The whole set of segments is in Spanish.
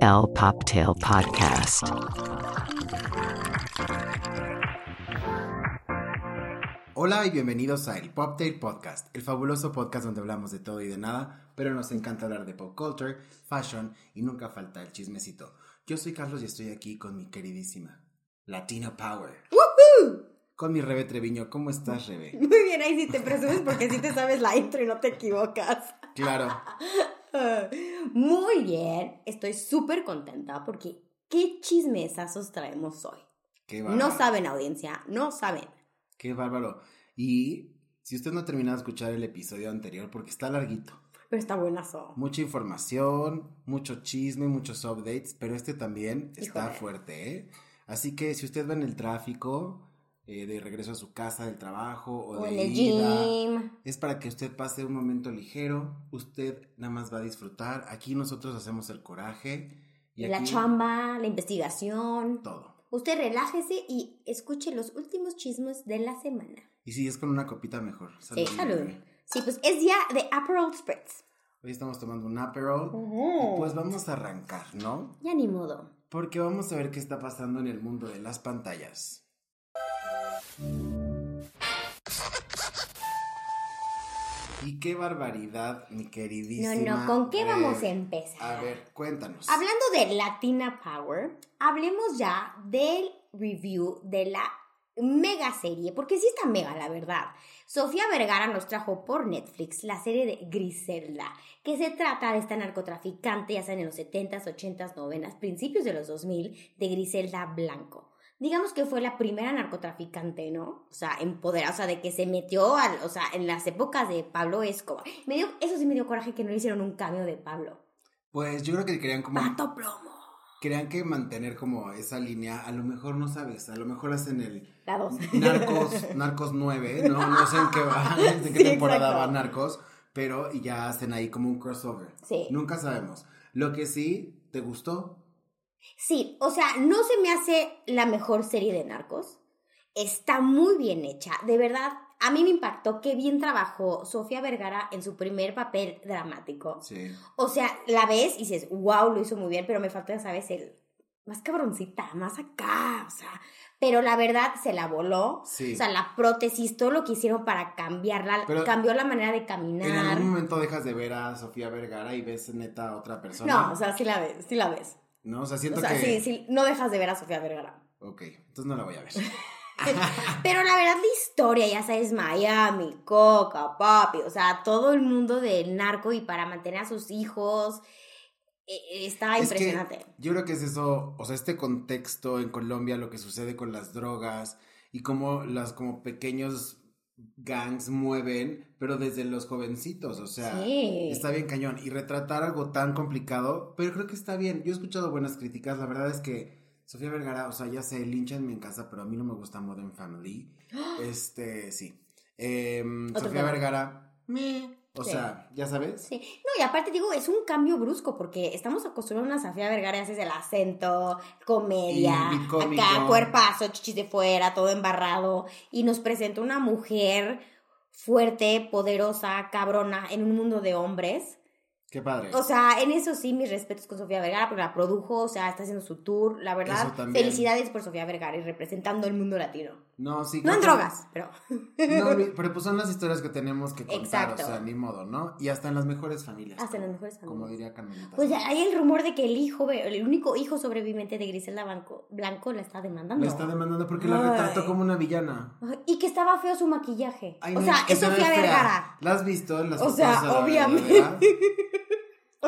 El Poptail Podcast. Hola y bienvenidos a el Poptail Podcast, el fabuloso podcast donde hablamos de todo y de nada, pero nos encanta hablar de pop culture, fashion y nunca falta el chismecito. Yo soy Carlos y estoy aquí con mi queridísima Latina Power. Con mi Rebe Treviño. ¿Cómo estás, Rebe? Muy bien, ahí sí te presumes porque sí te sabes la intro y no te equivocas. Claro. Muy bien, estoy súper contenta porque qué chismesazos traemos hoy. Qué. No saben, audiencia, no saben. Qué bárbaro. Y si usted no ha terminado de escuchar el episodio anterior, porque está larguito. Pero está buenazo. Mucha información, mucho chisme, muchos updates, pero este también está fuerte, ¿eh? Así que si usted va en el tráfico, eh, de regreso a su casa del trabajo o, O de en el ida, gym. es para que usted pase un momento ligero, usted nada más va a disfrutar. Aquí nosotros hacemos el coraje y La aquí chamba, la investigación. todo. Usted relájese y escuche los últimos chismes de la semana. Y si es con una copita mejor. Sí, salud. Sí, pues es día de Aperol Spritz. Hoy estamos tomando un Aperol Ujú. y pues vamos a arrancar, ¿no? Ya ni modo. Porque vamos a ver qué está pasando en el mundo de las pantallas. Y qué barbaridad, mi No, queridísima. no, ¿con qué vamos a empezar? A ver, cuéntanos. Hablando de Latina Power, hablemos ya del review de la mega serie, porque sí está mega, la verdad. Sofía Vergara nos trajo por Netflix la serie de Griselda, que se trata de esta narcotraficante, ya sea en los 70s, 80s, 90s, principios de los 2000, de Griselda Blanco. Digamos que fue la primera narcotraficante, ¿no? O sea, empoderada, o sea, de que se metió, al, o sea, en las épocas de Pablo Escobar. Me dio, eso sí me dio coraje que no le hicieron un cambio de Pablo. Pues yo creo que querían como. Pato plomo. Querían que mantener como esa línea. A lo mejor no sabes, a lo mejor hacen el. La dos. Narcos, Narcos 9, ¿no? No sé en qué va, en qué Sí, temporada exacto. va Narcos, pero ya hacen ahí como un crossover. Sí. Nunca sabemos. Lo que sí, ¿te gustó? Sí, o sea, no se me hace la mejor serie de narcos. Está muy bien hecha. De verdad, a mí me impactó qué bien trabajó Sofía Vergara en su primer papel dramático. Sí. O sea, la ves y dices, wow, lo hizo muy bien, pero me falta, ¿sabes? El más cabroncita, más acá, o sea. Pero la verdad se la voló. Sí. O sea, la prótesis, todo lo que hicieron para cambiarla, Pero cambió la manera de En caminar. algún momento dejas de ver a Sofía Vergara y ves neta a otra persona. No, o sea, sí la ves, sí la ves. No, o sea, siento O sea, que. sí, sí, no dejas de ver a Sofía Vergara. Ok, entonces no la voy a ver. Pero la verdad, la historia, ya sabes, Miami, Coca, Papi, o sea, todo el mundo del narco y para mantener a sus hijos, eh, está Es que impresionante. yo creo que es eso, o sea, este contexto en Colombia, lo que sucede con las drogas y cómo las como pequeños gangs mueven, pero desde los jovencitos, o sea, Sí. está bien cañón. Y retratar algo tan complicado, pero creo que está bien. Yo he escuchado buenas críticas, la verdad es que Sofía Vergara, o sea, ya sé, linchanme en casa, pero a mí no me gusta Modern Family. Este, sí. Em, Sofía tema. Vergara, meh, o Sí. sea, ya sabes. Sí. No, y aparte digo, es un cambio brusco porque estamos acostumbrados a una Sofía Vergara y haces el acento, comedia, Y acá cuerpazo, chichis de fuera, todo embarrado, y nos presenta una mujer fuerte, poderosa, cabrona en un mundo de hombres. Qué padre. O sea, en eso sí, mis respetos con Sofía Vergara, porque la produjo, o sea, está haciendo su tour. La verdad, felicidades por Sofía Vergara y representando el mundo latino. No, sí. No en que- drogas, pero. No, pero pues son las historias que tenemos que contar, Exacto. o sea, ni modo, ¿no? Y hasta en las mejores familias. Hasta en como- las mejores Como familias. diría Carmelita. Pues hay el rumor de que el hijo, el único hijo sobreviviente de Griselda Blanco, Blanco la está demandando. La está demandando porque la retrató como una villana. Ay, Y que estaba feo su maquillaje. Ay, o no, sea, que es Sofía. Vergara. ¿La has visto? Las O sea, obviamente.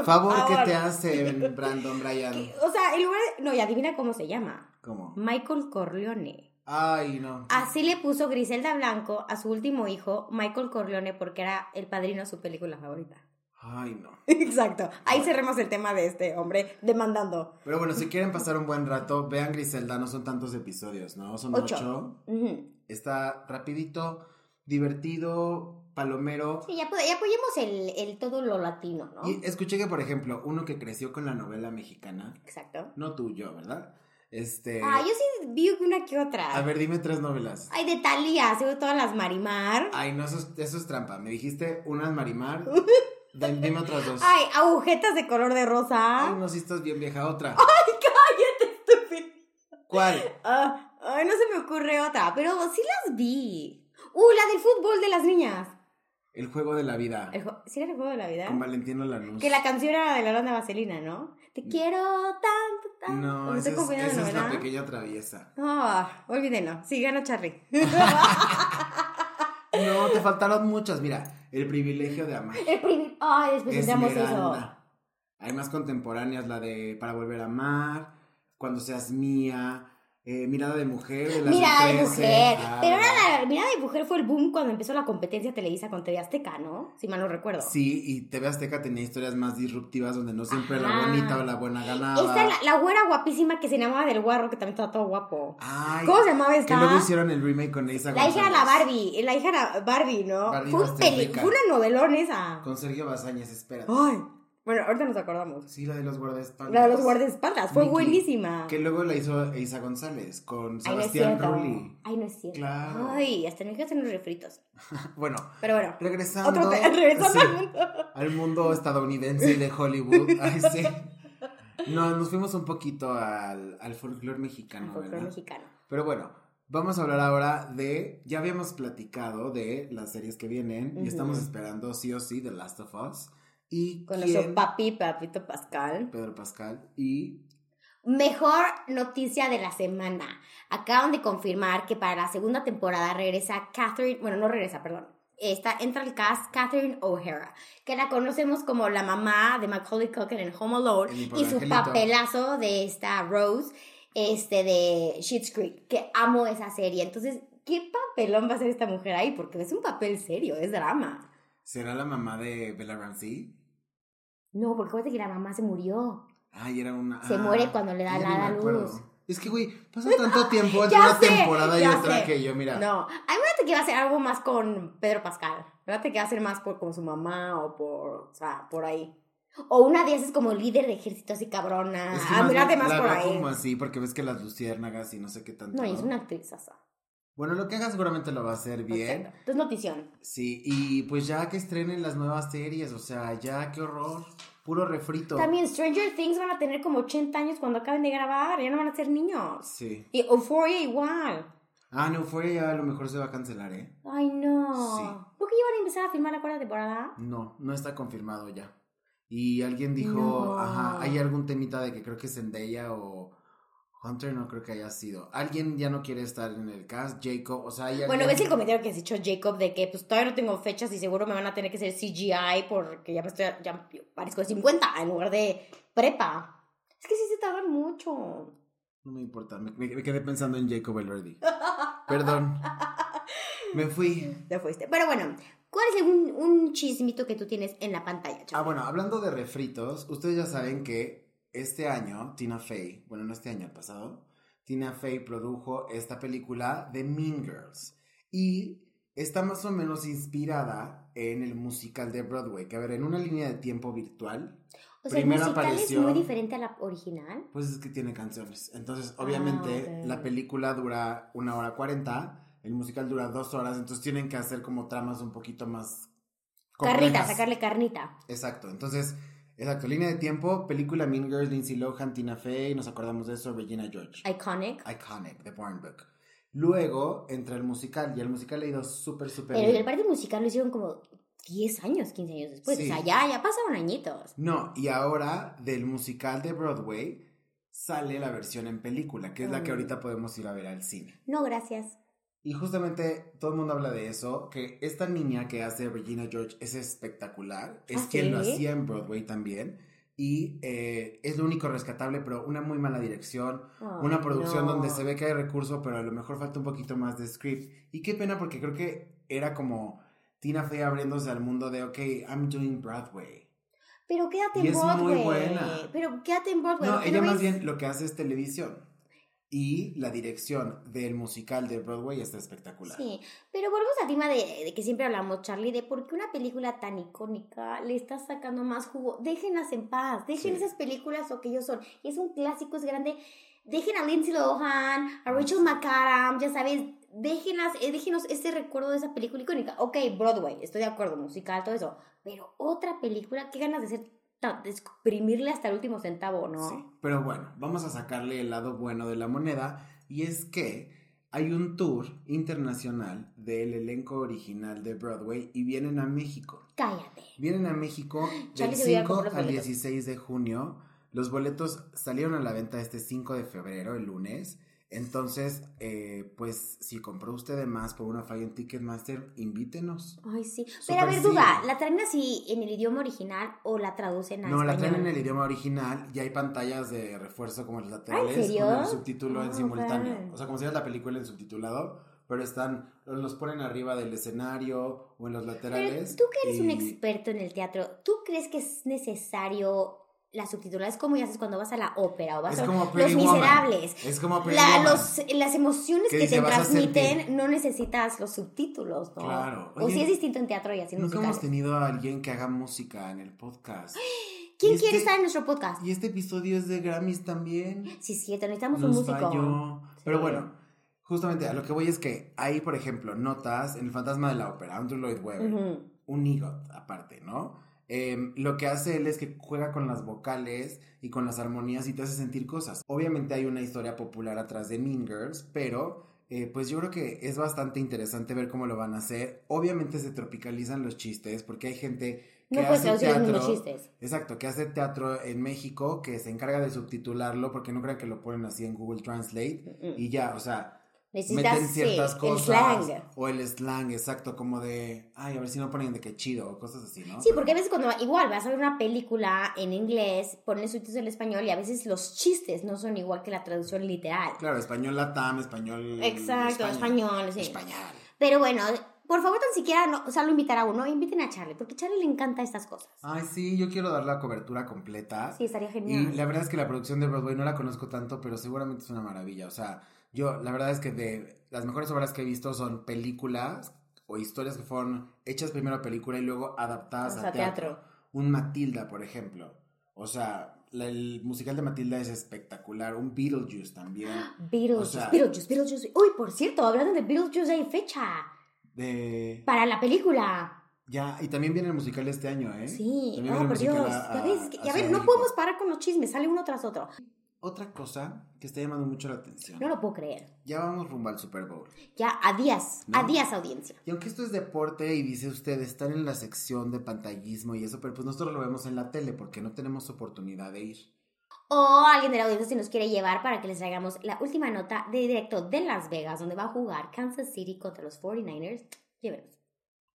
Favor, ¿qué favor. te hace Brandon Bryan? Que- O sea, el lugar. No, y adivina cómo se llama. ¿Cómo? Michael Corleone. Ay, no. Así le puso Griselda Blanco a su último hijo, Michael Corleone, porque era el padrino de su película favorita. Ay, no. Exacto. Ahí cerremos el tema de este hombre demandando. Pero bueno, si quieren pasar un buen rato, vean Griselda, no son tantos episodios, ¿no? Son Ocho. ocho. Está rapidito, divertido, palomero. Sí, ya, ya apoyemos el, el todo lo latino, ¿no? Y escuché que, por ejemplo, uno que creció con la novela mexicana, Exacto. no tú, yo, ¿verdad? Este. Ah, yo sí vi una que otra. A ver, dime tres novelas. Ay, de Talía, seguro todas las Marimar. Ay, no, eso es, eso es trampa. Me dijiste unas Marimar Dime, dime otras dos. Ay, agujetas de color de rosa. Ay, no, si estás bien vieja. Otra. Ay, cállate, estúpido. ¿Cuál? Ah, ay, no se me ocurre otra, pero sí las vi. Uh, la del fútbol de las niñas. El juego de la vida. El ¿Sí era el juego de la vida? Con Valentino Lanús. Que la canción era de la banda Vaselina, ¿no? Te quiero tanto, tanto. No, ¿Me esa es, esa es la pequeña traviesa. Ah, olvídenlo. Sí, ganó Charlie. No, te faltaron muchas. Mira, el privilegio de amar. El prim- Ay, después entramos eso. Hay más contemporáneas, la de Para volver a amar, Cuando seas mía, eh, Mirada de mujer, de Mirada de 13. mujer. Ah, Pero era la mirada de mujer fue el boom cuando empezó la competencia Televisa con TV Azteca, ¿no? Si mal no recuerdo. Sí, y TV Azteca tenía historias más disruptivas donde no siempre la Ajá. bonita o la buena ganaba. Esta la, la güera guapísima que se enamaba del guarro, que también estaba todo guapo. Ay, ¿Cómo se llamaba Que esta? luego hicieron el remake con Isa La hija era la. Barbie. La hija era Barbie, ¿no? Barbie fue, un peli- fue una novelón esa. Con Sergio Bazañez, espérate. Ay. Bueno, ahorita nos acordamos. Sí, la de los guardaespaldas. La de los guardaespaldas. Fue Vicky, buenísima. Que luego la hizo Isa González con no Sebastián cierto. Rulli. Ay, no es cierto. Claro. Ay, hasta me quedan unos refritos. Bueno, Pero bueno. regresando, Otro regresando sí, al mundo. al mundo estadounidense y de Hollywood. Ay, sí. No, nos fuimos un poquito al, al folclore mexicano, Folclore ¿verdad? mexicano. Pero bueno, vamos a hablar ahora de. Ya habíamos platicado de las series que vienen Ujú. y estamos esperando sí o sí The Last of Us. Y Con quién- nuestro papi, papito Pascal. Pedro Pascal y Mejor noticia de la semana. Acaban de confirmar que para la segunda temporada regresa Catherine, bueno, no regresa, perdón. Esta, entra al cast Catherine O'Hara, que la conocemos como la mamá de Macaulay Culkin en Home Alone y Pobre su papelazo de esta Rose, este de Schitt's Creek, que amo esa serie. Entonces, ¿qué papelón va a hacer esta mujer ahí? Porque es un papel serio, es drama. ¿será la mamá de Bella Ramsey? No, porque acuérdate que la mamá se murió. Ay, era una. Se ah, muere cuando le da la- luz. Es que, güey, pasa tanto tiempo entre una sé, temporada y otra sé. que yo, mira. No, a mí me parece que va a ser algo más con Pedro Pascal. Parece que va a ser más por como su mamá o por, o sea, por ahí. O una de esas es como líder de ejército así cabrona. Es que Ah, más más la por ahí. como así, porque ves que las luciérnagas y no sé qué tanto. No, y es una actriz asa. Bueno, lo que haga seguramente lo va a hacer bien. Exacto. Entonces, notición. Sí, y pues ya que estrenen las nuevas series, o sea, ya qué horror. Puro refrito. También Stranger Things van a tener como 80 años cuando acaben de grabar. Ya no van a ser niños. Sí. Y Euphoria igual. Ah, no, Euphoria ya a lo mejor se va a cancelar, ¿eh? Ay, no. Sí. ¿Por qué iban a empezar a filmar la cuarta temporada? No, no está confirmado ya. Y alguien dijo, No. ajá, hay algún temita de que creo que Zendaya o Hunter no creo que haya sido. Alguien ya no quiere estar en el cast, Jacob, o sea, hay Bueno, ves el comentario que has hecho Jacob de que pues todavía no tengo fechas y seguro me van a tener que hacer CGI porque ya me estoy, ya parezco de 50 en lugar de prepa. Es que sí se tardan mucho. No me importa, me, me- me quedé pensando en Jacob Elordi. Perdón. Me fui. Te fuiste. Pero bueno, ¿cuál es un, un chismito que tú tienes en la pantalla? Ah, Charlie? bueno, hablando de refritos, ustedes ya saben que este año Tina Fey, bueno, no este año, el pasado, Tina Fey produjo esta película de Mean Girls. Y está más o menos inspirada en el musical de Broadway, que a ver, en una línea de tiempo virtual, o sea, el primero musical apareció- es muy diferente a la original. pues es que tiene canciones. Entonces, obviamente, Ah, ok. la película dura una hora cuarenta, el musical dura dos horas, entonces tienen que hacer como tramas un poquito más... Carnita, complejas. sacarle carnita. Exacto, entonces, exacto, línea de tiempo, película Mean Girls, Lindsay Lohan, Tina Fey, nos acordamos de eso, Regina George. Iconic. Iconic, The Born Book. Luego entra el musical, y el musical ha ido súper, súper Pero el bien. parte musical lo hicieron como 10 años, 15 años después. Sí. O sea, ya, ya pasaron añitos. No, y ahora del musical de Broadway sale la versión en película, que es la que Mm. ahorita podemos ir a ver al cine. No, gracias. Y justamente todo el mundo habla de eso, que esta niña que hace Regina George es espectacular, es ¿Ah, quien lo hacía en Broadway también, y eh, es lo único rescatable, pero una muy mala dirección, una producción no. donde se ve que hay recurso, pero a lo mejor falta un poquito más de script. Y qué pena porque creo que era como Tina Fey abriéndose al mundo de, ok, I'm doing Broadway. Pero quédate Y en es muy Broadway. buena. Pero quédate en Broadway. No, ¿por qué ella no más ves? bien lo que hace es televisión. Y la dirección del musical de Broadway está espectacular. Sí, pero volvemos al tema de, de que siempre hablamos, Charlie, de por qué una película tan icónica le está sacando más jugo. Déjenlas en paz, dejen Sí. esas películas lo que ellos son. Es un clásico, es grande. Dejen a Lindsay Lohan, a Rachel McAdams, ya sabes, déjenlas, eh, déjenos ese recuerdo de esa película icónica. Ok, Broadway, estoy de acuerdo, musical, todo eso. Pero otra película, qué ganas de hacer, de exprimirle hasta el último centavo, ¿no? Sí, pero bueno, vamos a sacarle el lado bueno de la moneda y es que hay un tour internacional del elenco original de Broadway y vienen a México. Cállate. Vienen a México del Charlie se hubiera 5 comprado los al boletos. 16 de junio. Los boletos salieron a la venta este 5 de febrero, el lunes. Entonces, eh, pues si compró usted de más por una falla en Ticketmaster, invítenos. Ay, sí. Pero a ver, sí. duda, ¿la traen así en el idioma original o la traducen a No, la traen en el idioma original y hay pantallas de refuerzo como los laterales serio? con el subtítulo en Ah, simultáneo. O sea, como si era la película en subtitulado, pero están, los ponen arriba del escenario o en los Pero laterales. tú que eres un experto en el teatro, ¿tú crees que es necesario la subtitulada? Es como ya haces cuando vas a la ópera o vas Es a como Los Woman. Miserables. Es como La- los- las emociones Que dice, te "Vas a transmiten sentir". no necesitas los subtítulos, ¿no? Claro. O si es distinto en teatro y así Nunca hemos tenido a alguien que haga música en el podcast. ¿Quién Y quiere este- estar en nuestro podcast? Y este episodio es de Grammys también. Sí, cierto, necesitamos un músico. falló. Pero Sí. bueno, justamente a lo que voy es que hay, por ejemplo, notas en El Fantasma de la Ópera, Andrew Lloyd Webber, un EGOT aparte, ¿no? Em, lo que hace él es que juega con las vocales y con las armonías y te hace sentir cosas. Obviamente hay una historia popular atrás de Mean Girls, pero eh, pues yo creo que es bastante interesante ver cómo lo van a hacer. Obviamente se tropicalizan los chistes porque hay gente que No hace los teatro. chistes. Exacto, que hace teatro en México, que se encarga de subtitularlo porque no crean que lo ponen así en Google Translate Mm, mm. y ya, o sea, Necesitas meten ciertas sí, cosas el slang. o el slang, exacto, como de, ay, a ver si no ponen de qué chido o cosas así, ¿no? Sí, porque a veces cuando igual vas a ver una película en inglés, ponen subtítulos en español y a veces los chistes no son igual que la traducción literal. Claro, español latam, español Exacto, España. español, sí. Español. Pero bueno, por favor, tan siquiera no, o sea, lo invitar a uno, inviten a Charlie, porque a Charlie le encanta estas cosas. Ay, sí, yo quiero dar la cobertura completa. Sí, estaría Y genial. la verdad es que la producción de Broadway no la conozco tanto, pero seguramente es una maravilla. O sea, yo la verdad es que de las mejores obras que he visto son películas o historias que fueron hechas primero a película y luego adaptadas O a teatro. teatro. Un Matilda, por ejemplo. O sea, la- el musical de Matilda es espectacular. Un Beetlejuice también. Beetlejuice, o sea- Beetlejuice, Beetlejuice. Uy, por cierto, hablando de Beetlejuice, hay fecha De... para la película. Ya, y también viene el musical este año, ¿eh? Sí, También oh, el por Dios. a- Ya a- ves, ya ves, no podemos parar con los chismes, sale uno tras otro. Otra cosa que está llamando mucho la atención. No lo puedo creer. Ya vamos rumbo al Super Bowl. Ya, a días, ¿No? a días audiencia. Y aunque esto es deporte y dice usted, están en la sección de pantallismo y eso, pero pues nosotros lo vemos en la tele porque no tenemos oportunidad de ir. O alguien de la audiencia si nos quiere llevar para que les traigamos la última nota de directo de Las Vegas, donde va a jugar Kansas City contra los 49ers. Llévenos.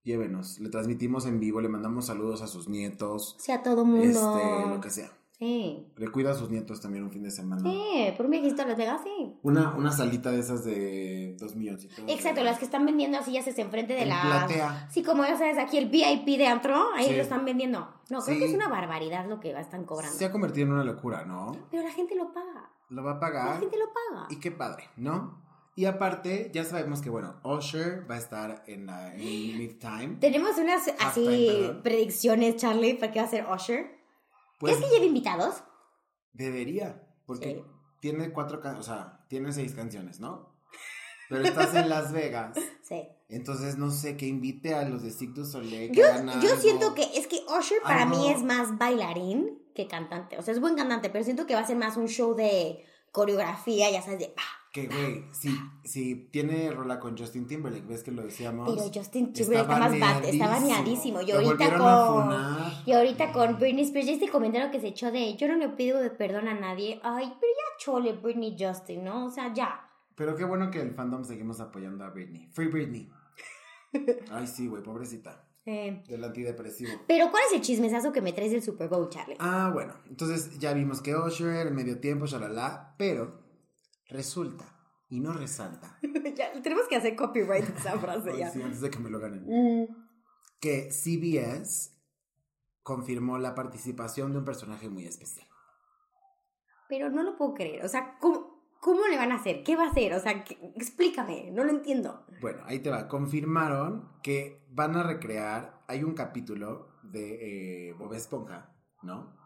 Llévenos, le transmitimos en vivo, le mandamos saludos a sus nietos, Sí, a todo mundo. este, lo que sea. Sí. Le cuida a sus nietos también un fin de semana. Sí, por un viajecito a Las Vegas, sí. Una, una salita de esas de dos milloncitos. Exacto, las que están vendiendo así ya se enfrente de En las... platea. Sí, como ya sabes, aquí el VIP de antro, ahí Sí. lo están vendiendo. No, creo Sí. que es una barbaridad lo que están cobrando. Se ha convertido en una locura, ¿no? Pero la gente lo paga. Lo va a La pagar. gente lo paga. Y qué padre, ¿no? Y aparte, ya sabemos que, bueno, Usher va a estar en, la, en midtime. Tenemos unas así predicciones, Charlie, para qué va a ser Usher. Pues ¿Crees que lleve invitados? debería, porque Sí. tiene cuatro, o sea, tiene seis canciones, ¿no? Pero estás en Las Vegas, Sí. entonces no sé, que invite a los de Cirque du Soleil. que Yo, yo siento que es que Usher para mí es más bailarín que cantante. O sea, es buen cantante, pero siento que va a ser más un show de coreografía, ya sabes, de... ah, Que, güey, si, si tiene rola con Justin Timberlake, ves que lo decíamos. Pero Justin Timberlake está más bat, está baneadísimo. Y ahorita con... Y ahorita con Britney Spears, este comentario que se echó de yo no le pido perdón a nadie. Ay, pero ya chole Britney Justin, ¿no? O sea, ya. Pero qué bueno que el fandom seguimos apoyando a Britney. Free Britney. Ay, sí, güey, pobrecita. Eh, Del antidepresivo. Pero ¿cuál es el chismesazo que me traes del Super Bowl, Charlie? Ah, bueno, entonces ya vimos que Usher, el medio tiempo, shalala, pero resulta y no resalta. ya, tenemos que hacer copyright esa frase Ay, sí, antes de que me lo ganen. Mm. Que CBS confirmó la participación de un personaje muy especial. Pero no lo puedo creer. O sea, ¿cómo, cómo le van a hacer? ¿Qué va a hacer? O sea, ¿qué- explícame. No lo entiendo. Bueno, ahí te va. Confirmaron que van a recrear. Hay un capítulo de eh, Bob Esponja, ¿no?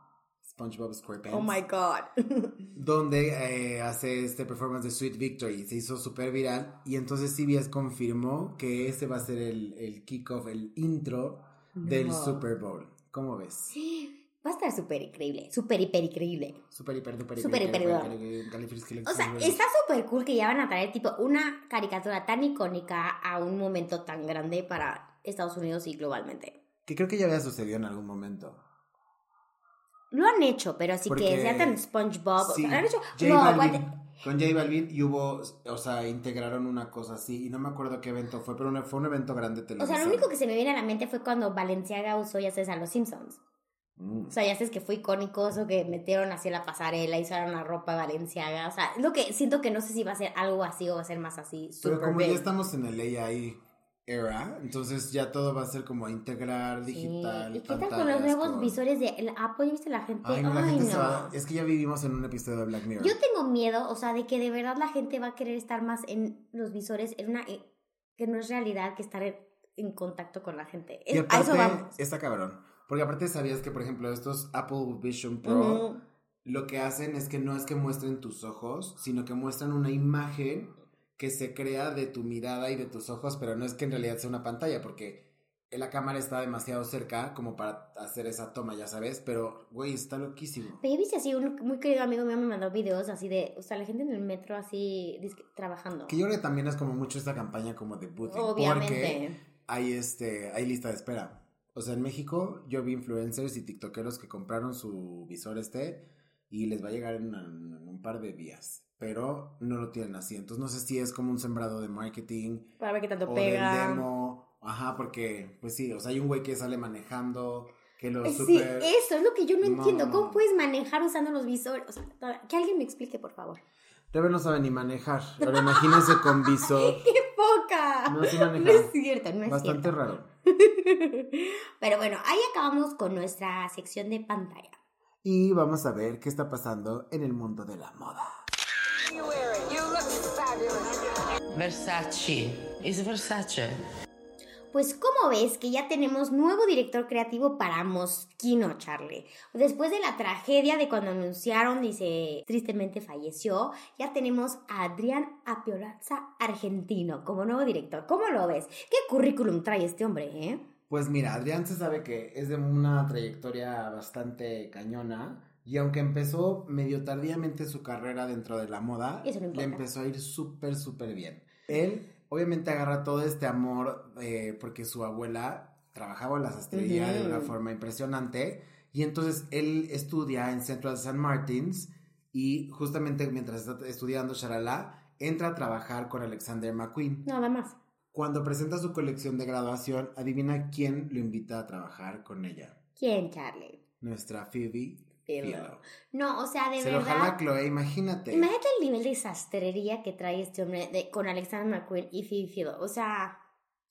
SpongeBob SquarePants. Oh my God. donde eh, hace este performance de Sweet Victory. Se hizo súper viral. Y entonces CBS confirmó que ese va a ser el, el kickoff, el intro del. Super Bowl. ¿Cómo ves? Va a estar súper increíble, súper hiper increíble. Super, hiper, Súper, hiper, hiper, O sea, está súper cool que ya van a traer tipo una caricatura tan icónica a un momento tan grande para Estados Unidos y globalmente. Que creo que ya había sucedido en algún momento. Lo han hecho, pero así Porque- que sea tan SpongeBob. o Sí, sea, lo han hecho. J no, Balvin, ¿cuál- con J Balvin y hubo, o sea, integraron una cosa así y no me acuerdo qué evento fue, pero una- fue un evento grande O televisivo. sea, lo único que se me viene a la mente fue cuando Valenciaga usó, ya sabes, a los Simpsons. Mm. O sea, ya sabes que fue icónico eso que metieron así la pasarela y usaron la ropa Valenciaga. O sea, lo que siento que no sé si va a ser algo así o va a ser más así. Pero como big. ya estamos en el AI era, entonces ya todo va a ser como integrar, Sí. digital, ¿Y qué tal con los nuevos con- visores de el Apple? ¿Ya viste la gente? Ay, no, la gente se va. Es que ya vivimos en un episodio de Black Mirror. Yo tengo miedo, o sea, de que de verdad la gente va a querer estar más en los visores, en una que no es realidad que estar en, en contacto con la gente. y Es- a eso aparte, vamos. está cabrón. Porque aparte sabías que, por ejemplo, estos Apple Vision Pro, lo que hacen es que no es que muestren tus ojos, sino que muestran una imagen que se crea de tu mirada y de tus ojos, pero no es que en realidad sea una pantalla, porque la cámara está demasiado cerca como para hacer esa toma, ya sabes, pero, güey, está loquísimo. Pero ya viste así, un muy querido amigo mío me mandó videos así de, o sea, la gente en el metro así trabajando. Que yo creo que también es como mucho esta campaña como de booting, porque Obviamente. hay, este, hay lista de espera. O sea, en México yo vi influencers y tiktokeros que compraron su visor este y les va a llegar en, una- en un par de días, pero no lo tienen así. Entonces no sé si es como un sembrado de marketing Para ver qué tanto o pega. del demo. Ajá, porque, pues sí, o sea, hay un güey que sale manejando, que lo Sí, super... eso es lo que yo no, No. entiendo. ¿Cómo puedes manejar usando los visores? O sea, que alguien me explique, por favor. Rebe no sabe ni manejar. Ahora imagínense con visor. ¡Qué poca! No sé No manejar. es cierto, no es Bastante cierto. raro. Pero bueno, ahí acabamos con nuestra sección de pantalla. Y vamos a ver qué está pasando en el mundo de la moda. Versace. Is Versace. Pues como ves que ya tenemos nuevo director creativo para Moschino, Charlie. Después de la tragedia de cuando anunciaron, dice, tristemente falleció, ya tenemos a Adrián Apiolazza, argentino, como nuevo director. ¿Cómo lo ves? ¿Qué currículum trae este hombre, eh? Pues mira, Adrián se sabe que es de una trayectoria bastante cañona. Y aunque empezó medio tardíamente su carrera dentro de la moda, no le empezó a ir súper, súper bien. Él obviamente agarra todo este amor eh, porque su abuela trabajaba en la sastrería de una forma impresionante. Y entonces él estudia en Central St. Martins y justamente mientras está estudiando Sharala, entra a trabajar con Alexander McQueen. Nada más. Cuando presenta su colección de graduación, adivina quién lo invita a trabajar con ella. ¿Quién, Charlie? Nuestra Phoebe Philo. No, o sea, de Se lo jala verdad. Chloe, imagínate. Imagínate el nivel de sastrería que trae este hombre de- con Alexander McQueen y Phoebe Philo. O sea,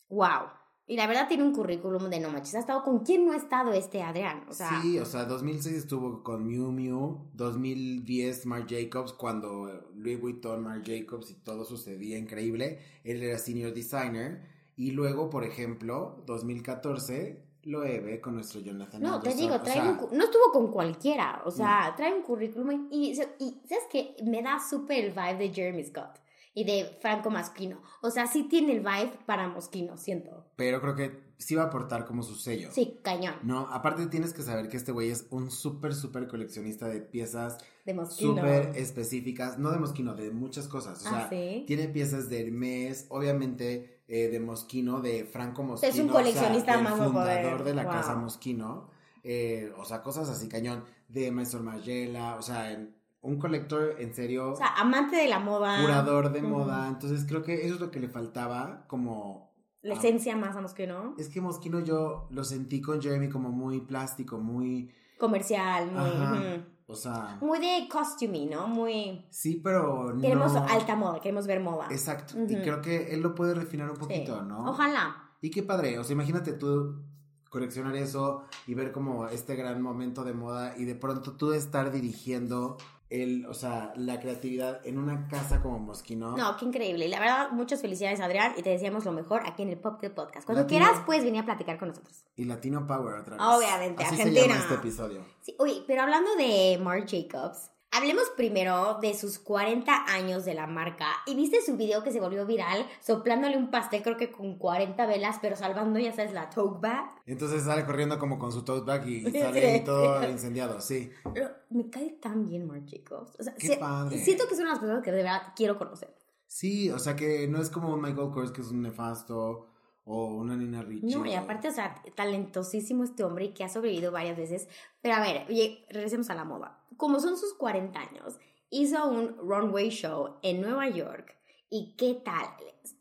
wow. Y la verdad tiene un currículum de no manches. Ha estado con quién no ha estado este Adrián. O sea, sí, o sea, 2006 estuvo con Miu Miu, 2010 Marc Jacobs, cuando Louis Vuitton, Marc Jacobs y todo sucedía increíble. Él era senior designer. Y luego, por ejemplo, 2014, Loewe con nuestro Jonathan no, te digo, O trae sea, un no estuvo con cualquiera. O sea, trae un currículum y, y, y ¿sabes qué? Me da súper el vibe de Jeremy Scott y de Franco Moschino. O sea, sí tiene el vibe para Moschino, siento. Pero creo que sí va a aportar como su sello. Sí, cañón. No, aparte tienes que saber que este güey es un súper, súper coleccionista de piezas De súper específicas, no de Mosquino, de muchas cosas. O Ah, sea, ¿sí? tiene piezas de Hermes, obviamente eh, de Mosquino, de Franco Mosquino. Es un o sea, coleccionista más no poder. fundador de la Wow. casa Mosquino. eh, o sea, cosas así cañón. De Maestro Magella, o sea, en- un colector en serio, O sea, amante de la moda. curador de moda. Entonces creo que eso es lo que le faltaba como La Ah. esencia más a Moschino. es que Mosquino yo lo sentí con Jeremy como muy plástico, muy... Comercial, muy. Ajá. O sea, Muy de costuming, ¿no? Muy. sí, pero no... Queremos alta moda, queremos ver moda. Exacto. Y creo que él lo puede refinar un Sí. poquito, ¿no? Ojalá. Y qué padre. O sea, imagínate tú coleccionar eso y ver como este gran momento de moda y de pronto tú estar dirigiendo el, o sea, la creatividad en una casa como Mosquino. No, qué increíble. Y la verdad, muchas felicidades, Adrián. Y te deseamos lo mejor aquí en el Pop del Podcast. Cuando Latino. quieras, puedes venir a platicar con nosotros. Y Latino Power otra vez. Obviamente, Así Argentina. se llama este episodio. Sí, oye, pero hablando de Marc Jacobs, Hablemos primero de sus 40 años de la marca. ¿Y viste su video que se volvió viral soplándole un pastel, creo que con 40 velas, pero salvando, ya sabes, la tote bag? Entonces sale corriendo como con su tote bag y sale Sí. ahí todo incendiado, sí. Pero me cae tan bien Marc Jacobs. O sea, Qué se- padre. siento que es una de las personas que de verdad quiero conocer. Sí, o sea que no es como un Michael Kors que es un nefasto o una Nina Ricci. No, y aparte, o sea, talentosísimo este hombre y que ha sobrevivido varias veces. Pero a ver, regresemos a la moda. Como son sus 40 años, hizo un runway show en Nueva York. ¿Y qué tal?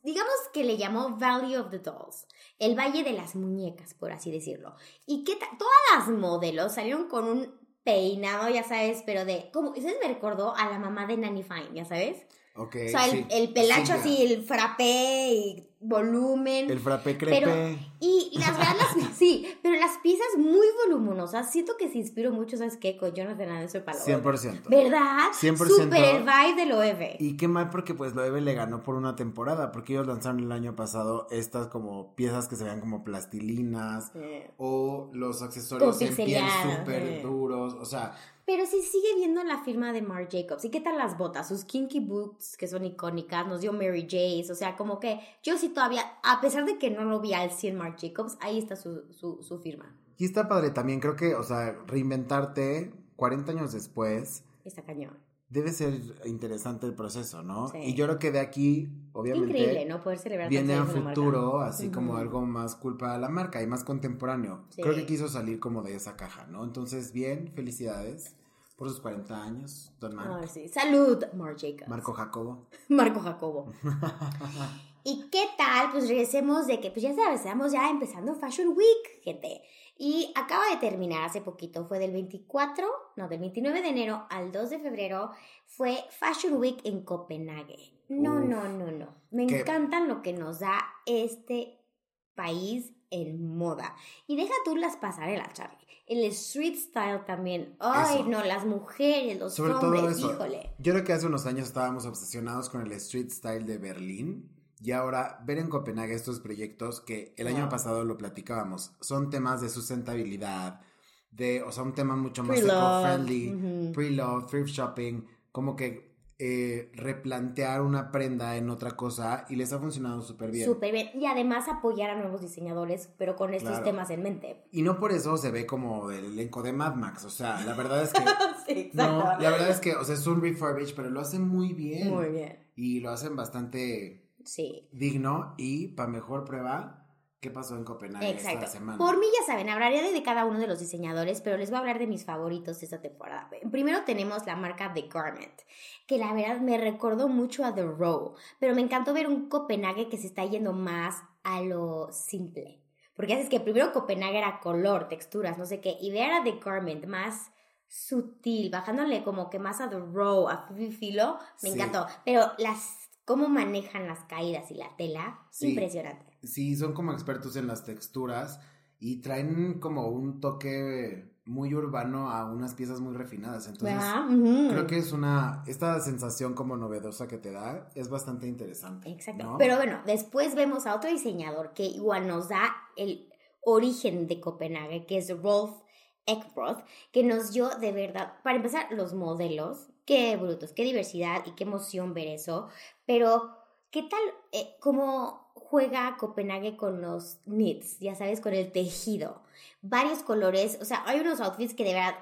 Digamos que le llamó Valley of the Dolls, el Valle de las Muñecas, por así decirlo. ¿Y qué tal? Todas las modelos salieron con un peinado, ya sabes, pero de... Como, ¿Sabes? Me recordó a la mamá de Nanny Fine, ¿ya sabes? Ok, O sea, el, sí. el pelacho Sí, así, el frappé y volumen. El frappé crepe. Pero- Y las verdad, las, sí, pero las piezas muy voluminosas. Siento que se inspiró mucho, ¿sabes qué? Con Jonathan para lo 100%. ¿Verdad? 100%. Super el vibe de lo EVE. Y qué mal porque pues Eve le ganó por una temporada, porque ellos lanzaron el año pasado estas como piezas que se vean como plastilinas Eh, o los accesorios en piel súper eh. duros, o sea, Pero sí sigue viendo la firma de Marc Jacobs. ¿Y qué tal las botas? Sus kinky boots, que son icónicas, nos dio Mary Jace. O sea, como que yo sí todavía, a pesar de que no lo vi al 100 Marc Jacobs, ahí está su, su, su firma. y está padre también, creo que, o sea, reinventarte 40 años después Está cañón. debe ser interesante el proceso, ¿no? Sí. Y yo creo que de aquí, Qué obviamente, increíble, ¿no? Poder celebrar viene a futuro, marca. así como Ujú. algo más culpa de la marca y más contemporáneo. Sí. Creo que quiso salir como de esa caja, ¿no? Entonces, bien, felicidades por sus 40 años, Don Marco. Ay, sí. Salud, Marc Jacobs. Marco Jacobo. Marco Jacobo. ¿Y qué tal? Pues regresemos de que, pues ya sabes, estamos ya empezando Fashion Week, gente. Y acaba de terminar hace poquito, fue del 24, no, del 29 de enero al 2 de febrero, fue Fashion Week en Copenhague. No, Uf. no, no, no. Me Qué- encantan lo que nos da este país en moda. Y deja tú las pasarelas, Charlie. El street style también. Ay, Eso. no, las mujeres, los Sobre hombres, todo eso. híjole. Yo creo que hace unos años estábamos obsesionados con el street style de Berlín. Y ahora ver en Copenhague estos proyectos que el año Wow. pasado lo platicábamos, son temas de sustentabilidad, de, o sea, un tema mucho más eco-friendly, ujú. pre-love, thrift shopping, como que eh, replantear una prenda en otra cosa y les ha funcionado súper bien. Súper bien. Y además apoyar a nuevos diseñadores, pero con estos Claro. temas en mente. Y no por eso se ve como del elenco de Mad Max, o sea, la verdad es que... sí, no, la verdad es que, o sea, es un refurbish, pero lo hacen muy bien. Muy bien. Y lo hacen bastante Sí. digno y para mejor prueba, ¿qué pasó en Copenhague Exacto. esta semana? Por mí ya saben, hablaré de cada uno de los diseñadores, pero les voy a hablar de mis favoritos de esta temporada. Primero tenemos la marca The Garment, que la verdad me recordó mucho a The Row, pero me encantó ver un Copenhague que se está yendo más a lo simple. Porque haces que primero Copenhague era color, texturas, no sé qué, y ver a The Garment más sutil, bajándole como que más a The Row, a Filo, me Sí. encantó. Pero las cómo manejan las caídas y la tela, Sí. impresionante. Sí, son como expertos en las texturas y traen como un toque muy urbano a unas piezas muy refinadas. Entonces, ujú. creo que es una, esta sensación como novedosa que te da es bastante interesante. Exacto. ¿no? Pero bueno, después vemos a otro diseñador que igual nos da el origen de Copenhague, que es Rolf Ekroth, que nos dio de verdad, para empezar, los modelos. Qué brutos, qué diversidad y qué emoción ver eso. Pero, ¿qué tal eh, cómo juega Copenhague con los knits? Ya sabes, con el tejido. Varios colores, o sea, hay unos outfits que de verdad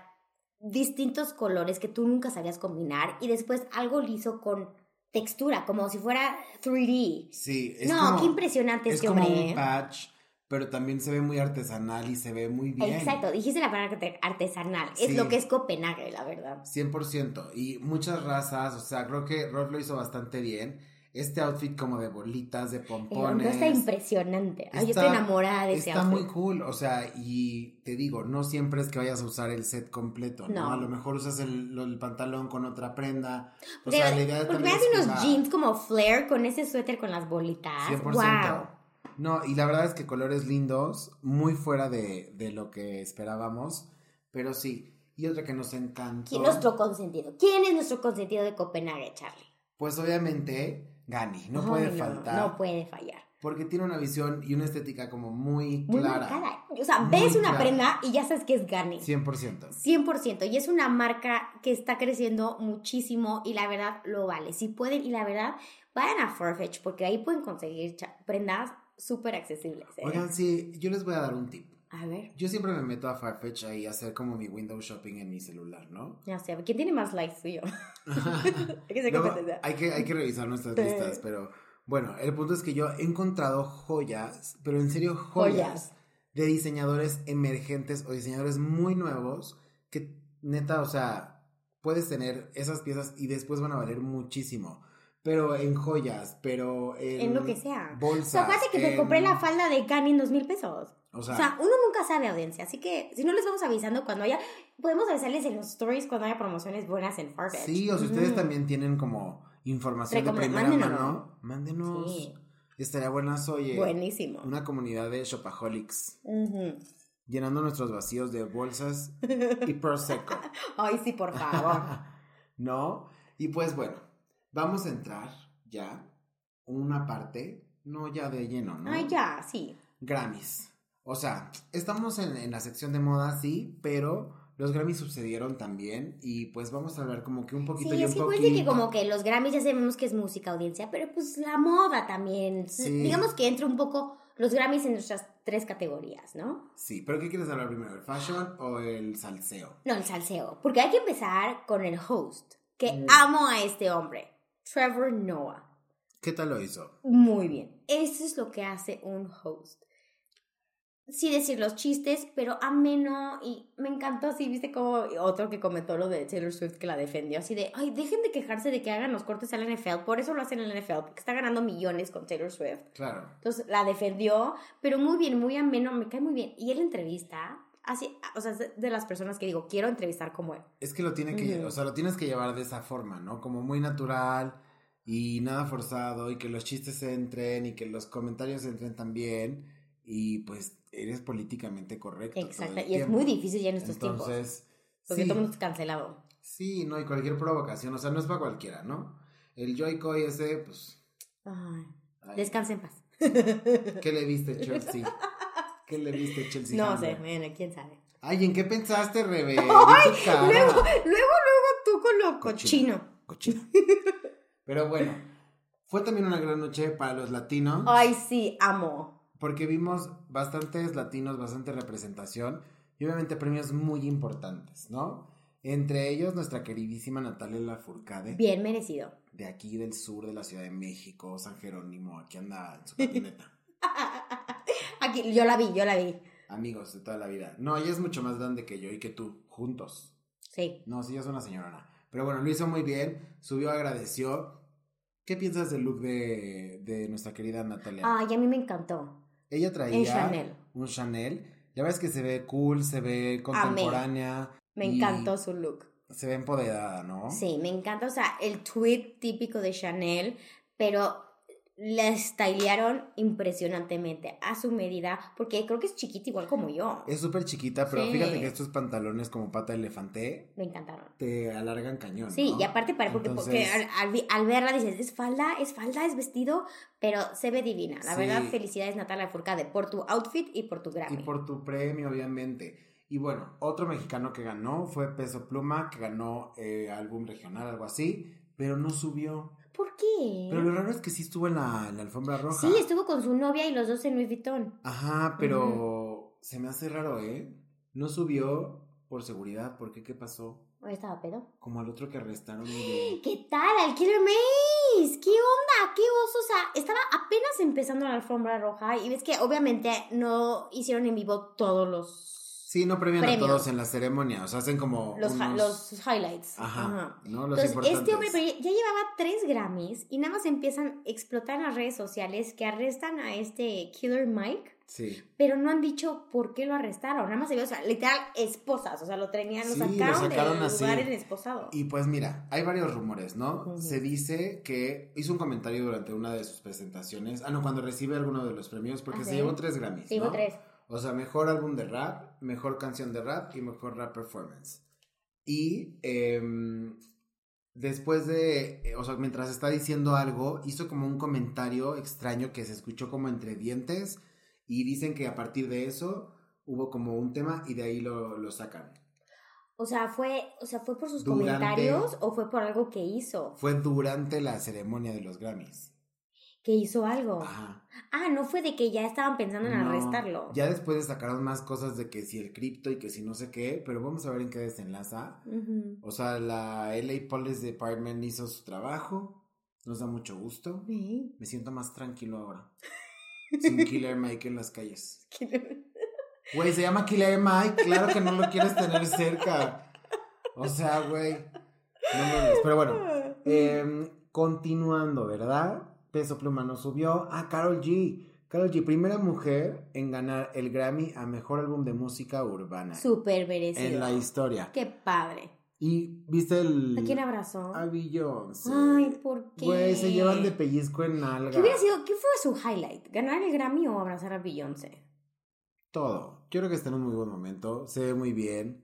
distintos colores que tú nunca sabías combinar y después algo liso con textura, como si fuera 3D. Sí, es no, como, qué impresionante es este como hombre. un ¿eh? patch, pero también se ve muy artesanal y se ve muy bien. Exacto, dijiste la palabra arte- artesanal. Es Sí. lo que es Copenhague, la verdad. 100%. Y muchas razas, o sea, creo que Rolf lo hizo bastante bien. Este outfit como de bolitas, de pompones. está impresionante. Ay, yo Está- estoy enamorada de ese Está outfit. muy cool, o sea, y te digo, no siempre es que vayas a usar el set completo, ¿no? No. A lo mejor usas el, el pantalón con otra prenda. O De- sea, la idea porque me también hace es unos jeans como flare con ese suéter con las bolitas. 100%. Wow. No, y la verdad es que colores lindos, muy fuera de, de lo que esperábamos, pero sí. Y otra que nos encantó. ¿Quién nuestro consentido? ¿Quién es nuestro consentido de Copenhague, Charlie? Pues obviamente, Gani, no Ay, puede faltar. No puede fallar. porque tiene una visión y una estética como muy Muy clara. O sea, ves una clara. prenda y ya sabes que es Garni. 100%. 100%. Y es una marca que está creciendo muchísimo y la verdad lo vale. Si pueden, y la verdad, vayan a Farfetch porque ahí pueden conseguir prendas súper accesibles. ¿eh? Oigan, sí, yo les voy a dar un tip. A ver, Yo siempre me meto a Farfetch ahí a hacer como mi window shopping en mi celular, ¿no? ya sé, ¿quién tiene más likes tú y yo? Hay que competencia. hay, que, hay que revisar nuestras listas, pero bueno, el punto es que yo he encontrado joyas, pero en serio joyas, Joyas. de diseñadores emergentes o diseñadores muy nuevos que neta, o sea, puedes tener esas piezas y después van a valer muchísimo. Pero en joyas, pero en, En lo que sea. O Bolsas. sea, acuérdate que me en- compré la falda de Garni en dos mil pesos. O O sea, uno nunca sabe audiencia, así que si no les vamos avisando cuando haya, podemos avisarles en los stories cuando haya promociones buenas en Farfetch. sí, o si ustedes también tienen como información de Recomend- primera mándenos. mano, mándenos. Sí. Estaría buenas, oye. Buenísimo. Una comunidad de shopaholics. Llenando nuestros vacíos de bolsas y prosecco, Ay, sí, por favor. ¿no? Y pues bueno, vamos a entrar ya una parte, no ya de lleno, ¿no? Ay, ya, sí. Grammys. O sea, estamos en, en la sección de moda, sí, pero los Grammys sucedieron también y pues vamos a hablar como que un poquito Sí, y un que poquito. puede que como que los Grammys ya sabemos que es música audiencia, pero pues la moda también. Sí. Digamos que entra un poco los Grammys en nuestras tres categorías, ¿no? Sí, pero ¿qué quieres hablar primero? ¿El fashion o el salseo? No, el salseo. Porque hay que empezar con el host, que Mm. amo a este hombre, Trevor Noah. ¿Qué tal lo hizo? Muy bien. Eso es lo que hace un host. Sí decir los chistes, pero ameno y me encantó así, viste como otro que comentó lo de Taylor Swift que la defendió, así de, ay, dejen de quejarse de que hagan los cortes al NFL, por eso lo hacen en el NFL, porque está ganando millones con Taylor Swift. Claro. Entonces la defendió, pero muy bien, muy ameno, me cae muy bien. Y él entrevista, así, o sea, es de- las personas que digo, quiero entrevistar como él. Es que lo tiene que, o sea, lo tienes que llevar de esa forma, ¿no? Como muy natural y nada forzado y que los chistes entren y que los comentarios entren también y pues eres políticamente correcto. Exacto. Y es muy difícil ya en estos tiempos. Entonces, Porque sí, todo el mundo está cancelado. sí, no, y cualquier provocación, o sea, no es para cualquiera, ¿no? El Joy Coy ese, pues, Ay, ay, descansa en paz. ¿qué le viste, Chelsea? ¿Qué le viste, Chelsea? No Handler? sé, bueno, quién sabe. Ay, ¿en qué pensaste, Rebe? Ay. Luego, luego, luego tú con lo Cochino. cochino. Cochino. Pero bueno, fue también una gran noche para los latinos. Ay, sí, amo. Porque vimos bastantes latinos, bastante representación y obviamente premios muy importantes, ¿no? Entre ellos nuestra queridísima Natalia Lafourcade, Bien merecido. de aquí del sur de la Ciudad de México, San Jerónimo, aquí anda en su patineta. Aquí, yo la vi, yo la vi. Amigos de toda la vida. No, ella es mucho más grande que yo y que tú, juntos. Sí. No, sí, ella es una señorona. Pero bueno, lo hizo muy bien, subió, agradeció. ¿Qué piensas del look de, de nuestra querida Natalia? Ay, a mí me encantó. Ella traía Chanel. un Chanel. Ya ves que se ve cool, se ve contemporánea. Me encantó su look. Se ve empoderada, ¿no? Sí, me encanta, o sea, el tweet típico de Chanel, pero la stylearon impresionantemente a su medida, porque creo que es chiquita igual como yo. Es súper chiquita, pero Sí. fíjate que estos pantalones como pata de elefante Me encantaron. te alargan cañón. Sí, ¿no? y aparte para, porque, Entonces- al, al vi- al verla dices, es falda, es falda, es vestido, pero se ve divina. La Sí. verdad, felicidades Natalia Furcade por tu outfit y por tu Grammy. Y por tu premio, obviamente. Y bueno, otro mexicano que ganó fue Peso Pluma, que ganó eh, álbum regional, algo así, pero no subió. ¿Por qué? Pero lo raro es que sí estuvo en la, en la alfombra roja. Sí, estuvo con su novia y los dos en Louis Vuitton. Ajá, pero se me hace raro, ¿eh? No subió por seguridad, ¿por qué? ¿Qué pasó? ¿O estaba pedo? Como al otro que arrestaron. y ¿Qué tal? Al Killer Maze. ¿Qué onda? ¿Qué oso? O sea, estaba apenas empezando la alfombra roja y ves que obviamente no hicieron en vivo todos los, Sí, no premian a Premios. todos en la ceremonia, o sea, hacen como los, unos- los highlights. Ajá, ¿no? Los Entonces, importantes. este hombre ya llevaba tres Grammys y nada más empiezan a explotar las redes sociales que arrestan a este Killer Mike, Sí. pero no han dicho por qué lo arrestaron. Nada más se vio, o sea, literal, esposas. O sea, lo tenían, Sí, lo sacaron, sacaron del así. lugar en esposado. Y pues mira, hay varios rumores, ¿no? Ujú. Se dice que hizo un comentario durante una de sus presentaciones, ah, no, cuando recibe alguno de los premios, porque Ah, se llevó tres Grammys, Sí, hubo ¿no? tres. O sea, mejor álbum de rap, mejor canción de rap y mejor rap performance. Y em, después de, eh, o sea, mientras está diciendo algo, hizo como un comentario extraño que se escuchó como entre dientes y dicen que a partir de eso hubo como un tema y de ahí lo, lo sacan. O sea, fue, o sea, fue por sus Durante- comentarios o fue por algo que hizo. Fue durante la ceremonia de los Grammys. Que hizo algo. Ajá. Ah, no fue de que ya estaban pensando en No, arrestarlo. Ya después sacaron más cosas de que si el cripto y que si no sé qué, pero vamos a ver en qué desenlaza. O sea, la LA Police Department hizo su trabajo. Nos da mucho gusto. Sí. Me siento más tranquilo ahora. Sin Killer Mike en las calles. Güey, se llama Killer Mike. Claro que no lo quieres tener cerca. O sea, güey. No. Pero bueno, em, continuando, ¿verdad? Peso Pluma no subió. Ah, Carol G. Carol G, primera mujer en ganar el Grammy a mejor álbum de música urbana Súper merecido. en la historia. Qué padre. Y viste el. ¿A quién abrazó? A Beyoncé. Ay, ¿por qué? Güey, se llevan de pellizco en nalga. ¿Qué hubiera sido? ¿Qué fue su highlight? ¿Ganar el Grammy o abrazar a Beyoncé? Todo. Yo creo que está en un muy buen momento. Se ve muy bien.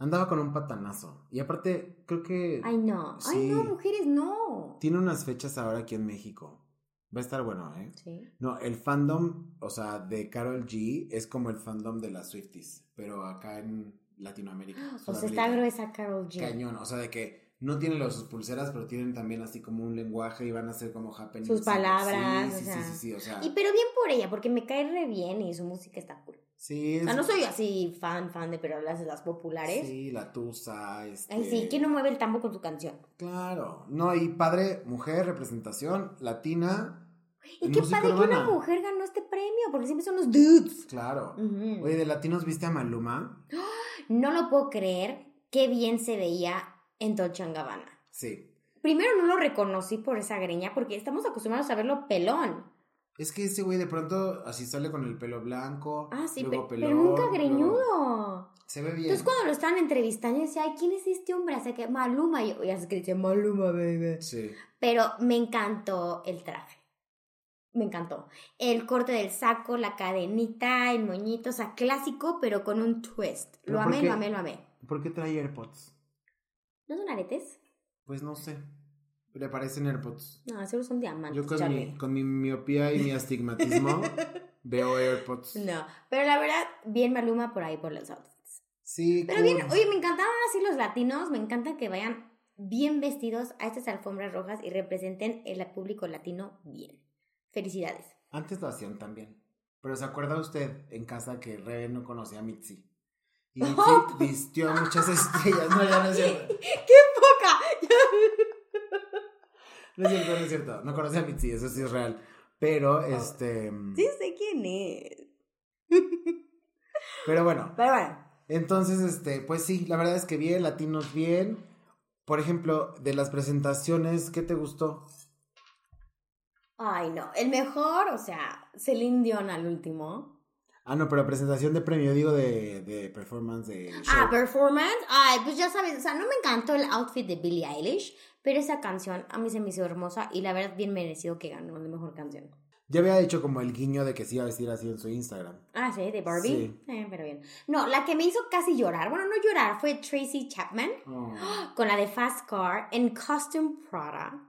Andaba con un patanazo. Y aparte, creo que Ay, no. Ay, no, Sí. mujeres, no. tiene unas fechas ahora aquí en México. Va a estar bueno, ¿eh? Sí. No, el fandom, o sea, de Carol G es como el fandom de las Swifties, pero acá en Latinoamérica. O sea, Sudamérica. está gruesa Carol G. Cañón, o sea, de que no tienen los, sus pulseras, pero tienen también así como un lenguaje y van a ser como happenings. Sus palabras, Sí, o sí, sea. sí, sí, sí, o sea. Y pero bien por ella, porque me cae re bien y su música está cool. Sí, O sea, es- no soy así fan, fan de, pero las de las populares. Sí, la tusa, este... Ay, sí, ¿quién no mueve el tambo con su canción? Claro, no, y padre, mujer, representación, latina. Y qué padre que una mujer ganó este premio, porque siempre son los dudes. Claro. Ujú. Oye, de latinos viste a Maluma. No lo puedo creer, qué bien se veía en Dolce Gabbana. Sí. Primero no lo reconocí por esa greña, porque estamos acostumbrados a verlo pelón. Es que ese güey de pronto así sale con el pelo blanco. Ah, sí, luego pe- pelón, pero nunca luego- greñudo. Se ve bien. Entonces cuando lo estaban entrevistando, yo decía, ay, ¿quién es este hombre? Así que Maluma, y yo, ya sé que dice Maluma, baby. Sí. Pero me encantó el traje. Me encantó. El corte del saco, la cadenita, el moñito, o sea, clásico, pero con un twist. ¿Pero Lo amé, qué? lo amé, lo amé. ¿Por qué trae AirPods? ¿No son aretes? Pues no sé. Le parecen AirPods. No, seguro son diamantes. Yo con Charlie. mi, con mi miopía y mi astigmatismo veo AirPods. No, pero la verdad, bien Maluma por ahí por los outfits. Sí, Pero cool. bien, oye, me encantaron así los latinos, me encanta que vayan bien vestidos a estas alfombras rojas y representen el público latino bien. Felicidades. Antes lo hacían también. Pero ¿se acuerda usted en casa que Rebe no conocía a Mitzi? Y Mitzi vistió a muchas estrellas. No, ya no es cierto. ¡Qué poca! No es cierto, no es cierto. No conocía a Mitzi, eso sí es real. Pero, este... sí sé quién es. Pero bueno, Pero bueno, entonces, este, pues sí, la verdad es que bien, latinos bien. Por ejemplo, de las presentaciones, ¿qué te gustó? ay no, el mejor, o sea, Celine Dion al último. Ah, no, pero presentación de premio, digo de, de performance de show. Ah, performance. Ay, pues ya sabes, o sea, no me encantó el outfit de Billie Eilish, pero esa canción a mí se me hizo hermosa y la verdad bien merecido que ganó la mejor canción. Ya había hecho como el guiño de que se iba a vestir así en su Instagram. Ah, sí, de Barbie. Sí. Eh, pero bien. No, la que me hizo casi llorar, bueno, no llorar, fue Tracy Chapman Oh. con la de Fast Car en Costume Prada.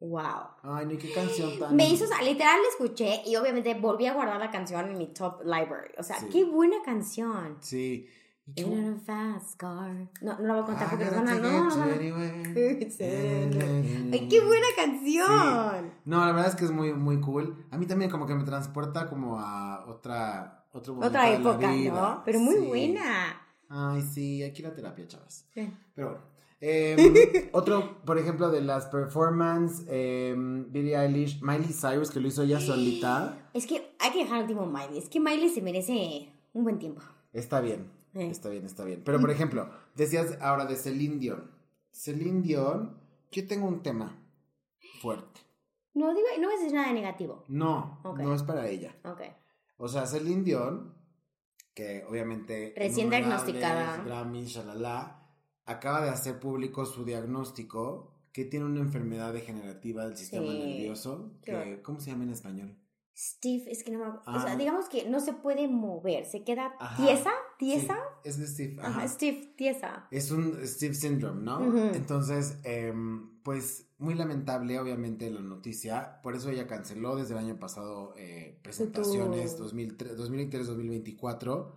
Wow. Ay, no, qué canción tan... Me hizo, literal la escuché y obviamente volví a guardar la canción en mi top library. O sea, Sí. qué buena canción. Sí. Qué- In a fast car. No, no la voy a contar porque van a... take No, it no. Ay, qué buena canción. No, la verdad es que es muy, muy cool. A mí también como que me transporta como a otra... Otro Otra de la época, vida. ¿no? Pero muy Sí. buena. Ay, sí, aquí la terapia, chavas. Sí. Pero bueno. Eh, otro, por ejemplo, de las performances, eh, Billie Eilish, Miley Cyrus, que lo hizo ella solita. Es que hay que dejar último Miley. Es que Miley se merece un buen tiempo. Está bien, Está bien, está bien. Pero, por ejemplo, decías ahora de Celine Dion. Celine Dion, yo tengo un tema fuerte. No, digo, no decir nada negativo. No, no es para ella. Ok. O sea, Celine Dion, que obviamente... Recién diagnosticada. Grammy, shalala, acaba de hacer público su diagnóstico que tiene una enfermedad degenerativa del sistema Sí. nervioso. Que. ¿Cómo se llama en español? Steve, es que no me acuerdo. O sea, Ah. digamos que no se puede mover. Se queda Ajá. tiesa, tiesa. es de Steve. Ajá, Ajá. Steve, tiesa. Es un Steve Syndrome, ¿no? Entonces, em, pues muy lamentable, obviamente, la noticia. Por eso ella canceló desde el año pasado eh, presentaciones tour. 2003 2023-2024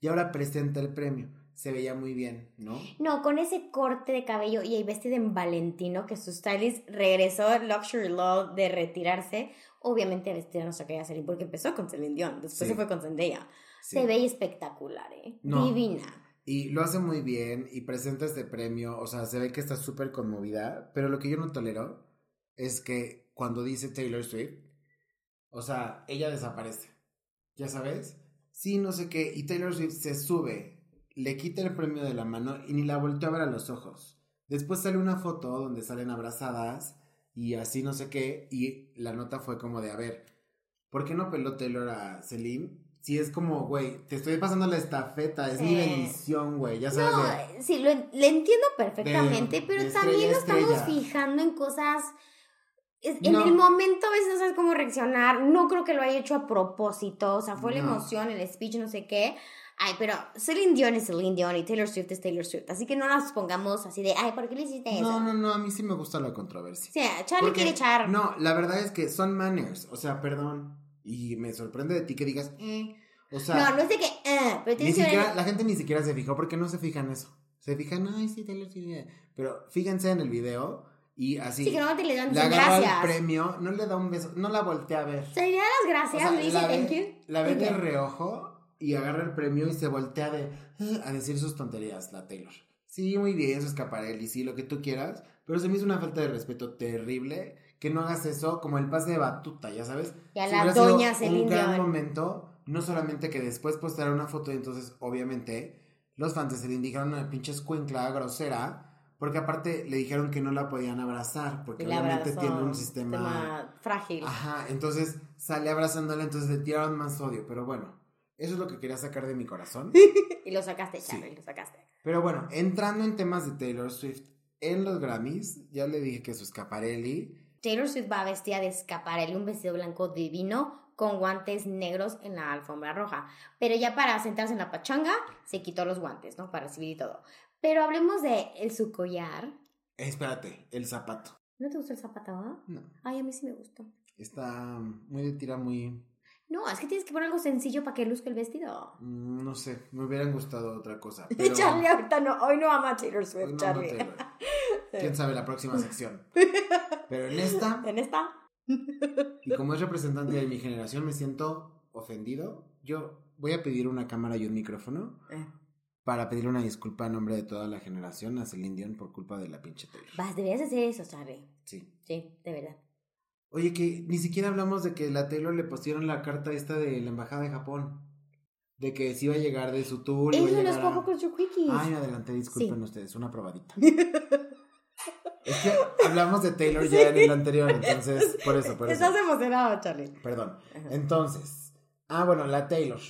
y ahora presenta el premio. Se veía muy bien, ¿no? No, con ese corte de cabello y ahí vestido en Valentino, que su stylist regresó al Luxury Law de retirarse, obviamente vestir a nuestra querida Celine, porque empezó con Celine Dion, después Sí. se fue con Zendaya. Sí. Se ve espectacular, ¿eh? No. Divina. Y lo hace muy bien y presenta este premio, o sea, se ve que está súper conmovida, pero lo que yo no tolero es que cuando dice Taylor Swift, o sea, ella desaparece, ¿ya sabes? Sí, no sé qué, y Taylor Swift se sube, le quita el premio de la mano y ni la volteó a ver a los ojos. Después sale una foto donde salen abrazadas y así no sé qué, y la nota fue como de, a ver, ¿por qué no peló Taylor a Celine? Si es como, güey, te estoy pasando la estafeta, es mi Sí. bendición, güey, ya sabes. No, de- sí, lo, le entiendo perfectamente, de pero también nos estamos fijando en cosas... es- En el momento a veces no sabes cómo reaccionar, no creo que lo haya hecho a propósito, o sea, fue la emoción, el speech, no sé qué. Ay, pero Celine Dion es Celine Dion y Taylor Swift es Taylor Swift, así que no las pongamos así de, ay, ¿por qué le hiciste eso? No, no, no, a mí sí me gusta la controversia. O sea, Charlie Porque- quiere echar... No, la verdad es que son manners, o sea, perdón. Y me sorprende de ti que digas, eh, o sea, no, no es de que, eh, pero ni siquiera, la gente ni siquiera se fijó porque no se fijan en eso. Se fijan, ay, sí, Taylor Swift. eh". Pero fíjense en el video y así. Sí, que no te le dan le agarra gracias. el premio, no le da un beso, no la voltea a ver. Se le da las O gracias, sea, le dice la thank ve, you. la ve ¿Y de reojo y agarra el premio y se voltea de "Ah", a decir sus tonterías, la Taylor. Sí, muy bien, su escaparelli, sí, lo que tú quieras, pero se me hizo una falta de respeto terrible que no hagas eso como el pase de batuta, ya sabes. Y a Si la sido doña Celine Un gran Dion. momento, no solamente que después posteara una foto y entonces, obviamente, los fans de Celine dijeron una pinche escuincla grosera, porque aparte le dijeron que no la podían abrazar, porque la obviamente abrazó, tiene un sistema frágil. Ajá, entonces sale abrazándola, entonces le tiraron más odio. Pero bueno, eso es lo que quería sacar de mi corazón. Y lo sacaste, Sí. Charlie, lo sacaste. Pero bueno, entrando en temas de Taylor Swift, en los Grammys, ya le dije que su escaparelli. Taylor Swift va vestida de escaparelli, un vestido blanco divino con guantes negros en la alfombra roja. Pero ya para sentarse en la pachanga, se quitó los guantes, ¿no? Para recibir y todo. Pero hablemos de el, su collar. espérate, el zapato. ¿No te gustó el zapato? ah? No, Ay, a mí sí me gustó. está muy de tira, muy. No, es que tienes que poner algo sencillo para que luzca el vestido. mm, No sé, me hubieran gustado otra cosa. Pero, Charlie ahorita no, hoy no ama a Taylor Swift, no, no, Charlie. Taylor. Quién sabe la próxima sección. Pero en esta, ¿En esta? y como es representante de mi generación, me siento ofendido. Yo voy a pedir una cámara y un micrófono. Eh. para pedirle una disculpa a nombre de toda la generación a Celine Dion por culpa de la pinche Taylor. Vas, deberías hacer eso, Charlie. Sí. Sí, de verdad. Oye, que ni siquiera hablamos de que la Taylor le pusieron la carta esta de la embajada de Japón. De que sí iba a llegar de su tour. Eso a- Quickies. Ay, me adelanté, disculpen Sí. ustedes, una probadita. es que hablamos de Taylor ya en el anterior, entonces, por eso, por eso. Estás emocionado, Charlie. Perdón. Ajá. Entonces, ah, bueno, la Taylor.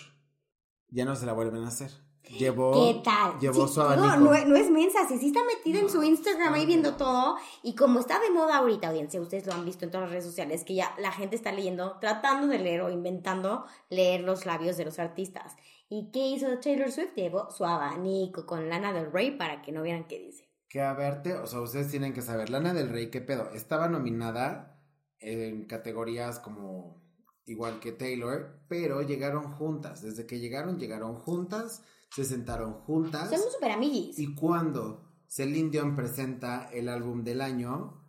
Ya no se la vuelven a hacer. Llevó, ¿Qué tal? Llevó Sí, su abanico. No, no es mensa, sí, sí está metida en su No, Instagram ahí no. viendo todo. Y como está de moda ahorita, audiencia, ustedes lo han visto en todas las redes sociales, que ya la gente está leyendo, tratando de leer o inventando leer los labios de los artistas. ¿Y qué hizo Taylor Swift? Llevó su abanico con Lana del Rey para que no vieran qué dice. Que a verte, o sea, ustedes tienen que saber, Lana del Rey, ¿qué pedo? Estaba nominada en categorías como igual que Taylor, pero llegaron juntas. Desde que llegaron, llegaron juntas, se sentaron juntas. Somos super amiguis. Y cuando Celine Dion presenta el álbum del año,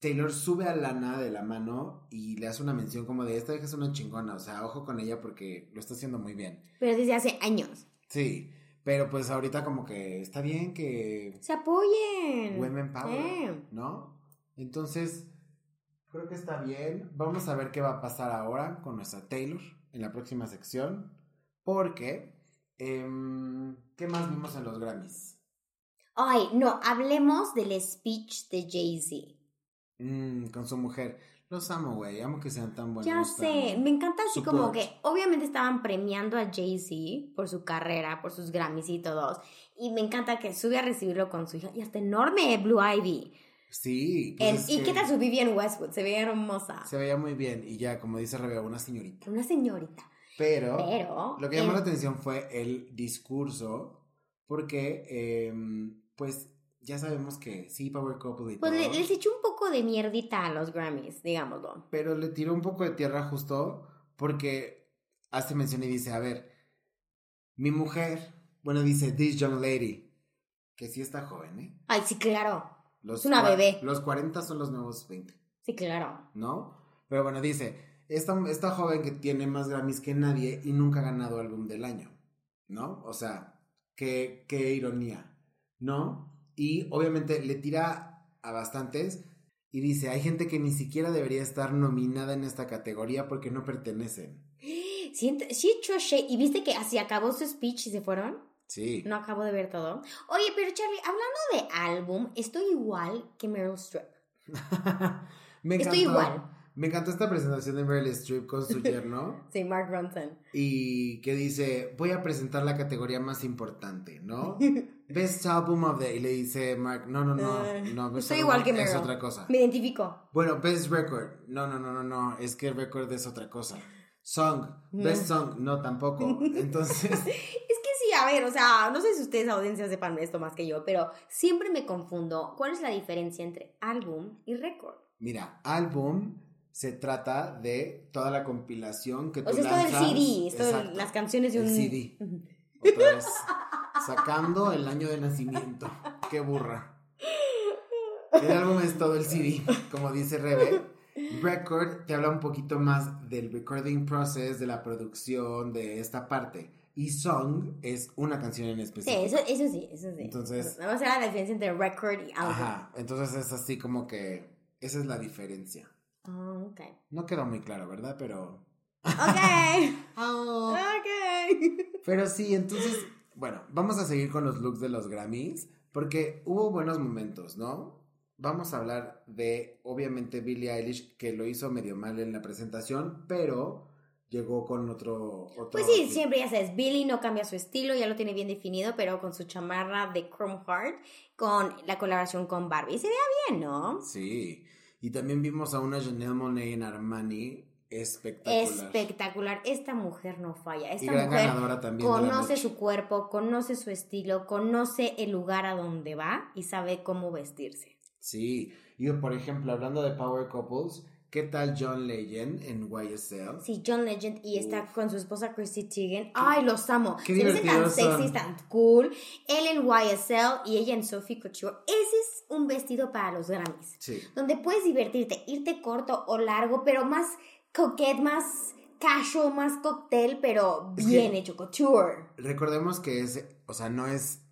Taylor sube a Lana de la mano y le hace una mención como de esta vieja es una chingona, o sea, ojo con ella porque lo está haciendo muy bien. Pero desde hace años. Sí, pero pues ahorita como que está bien que Se apoyen. Women Power, Eh. ¿no? Entonces, creo que está bien. Vamos a ver qué va a pasar ahora con nuestra Taylor en la próxima sección. Porque, em, ¿qué más vimos en los Grammys? Ay, no, hablemos del speech de Jay-Z. Mm, con su mujer. Los amo, güey. Amo que sean tan buenos. Ya sé, me encanta así como que obviamente estaban premiando a Jay-Z por su carrera, por sus Grammys y todos. Y me encanta que sube a recibirlo con su hija y hasta enorme Blue Ivy. Sí. pues es ¿Y que qué tal su Vivian Westwood? Se veía hermosa. Se veía muy bien. Y ya, como dice Rebe, una señorita. Una señorita. Pero, Pero. lo que llamó la atención fue el discurso porque, em, pues, ya sabemos que sí, Power Couple y Pues todo, le- les echó un poco de mierdita a los Grammys, digámoslo. pero le tiró un poco de tierra justo porque hace mención y dice, a ver, mi mujer, bueno, dice, this young lady, que sí está joven, ¿eh? Ay, sí, claro. Los Es una bebé. Los 40 son los nuevos 20. Sí, claro. ¿no? Pero bueno, dice, esta, esta joven que tiene más Grammys que nadie y nunca ha ganado álbum del año, ¿no? O sea, qué, qué ironía, ¿no? Y obviamente le tira a bastantes y dice, hay gente que ni siquiera debería estar nominada en esta categoría porque no pertenecen. Sí, shade. ¿Y viste que así acabó su speech y se fueron? Sí. No acabo de ver todo. Oye, pero Charlie, hablando de álbum, estoy igual que Meryl Streep. me Estoy igual. Me encantó esta presentación de Meryl Streep con su yerno. Sí, Mark Ronson. y que dice, voy a presentar la categoría más importante, ¿no? Best Album of the... Y le dice Mark, no, no, no, Eh, no, Best estoy Album igual que es otra cosa. Me identifico. Bueno, Best Record, no, no, no, no, no, es que Record es otra cosa. Song, No. Best Song, no, tampoco. Entonces, Es que sí, a ver, o sea, no sé si ustedes, audiencia, sepan esto más que yo, pero siempre me confundo. ¿Cuál es la diferencia entre álbum y récord? mira, álbum se trata de toda la compilación que tú O sea, es todo el lanzas. CD, es todo el- las canciones de El un... CD. Ujú. Otra vez, sacando el año de nacimiento. Qué burra. El álbum es todo el CD, como dice Rebe. Record te habla un poquito más del recording process, de la producción, de esta parte. Y song es una canción en Sí, específico. eso, eso sí, eso sí. Entonces- Nada más era la diferencia entre record y álbum. Ajá, entonces es así como que esa es la diferencia. Ah, ok. No quedó muy claro, ¿verdad? Pero... Ok. Ah. ok. Pero sí, entonces, bueno, vamos a seguir con los looks de los Grammys, porque hubo buenos momentos, ¿no? Vamos a hablar de, obviamente, Billie Eilish, que lo hizo medio mal en la presentación, pero llegó con otro... otro Pues sí, siempre ya sabes, Billy no cambia su estilo, ya lo tiene bien definido, pero con su chamarra de Chrome Heart, con la colaboración con Barbie. Se vea bien, ¿no? Sí, y también vimos a una Janelle Monáe en Armani espectacular. Espectacular. Esta mujer no falla. y Esta gran mujer ganadora también conoce su cuerpo, conoce su estilo, conoce el lugar a donde va y sabe cómo vestirse. Sí, y por ejemplo, hablando de Power Couples, ¿qué tal John Legend en YSL? Sí, John Legend y está Uf. con su esposa Chrissy Teigen. Ay, los amo. qué Se me tan sexy, tan cool. Él en YSL y ella en Sophie Couture. Ese es un vestido para los Grammys. Sí. Donde puedes divertirte, irte corto o largo, pero más coquette, más casual, más cóctel, pero bien hecho, couture. Recordemos que es, o sea, no es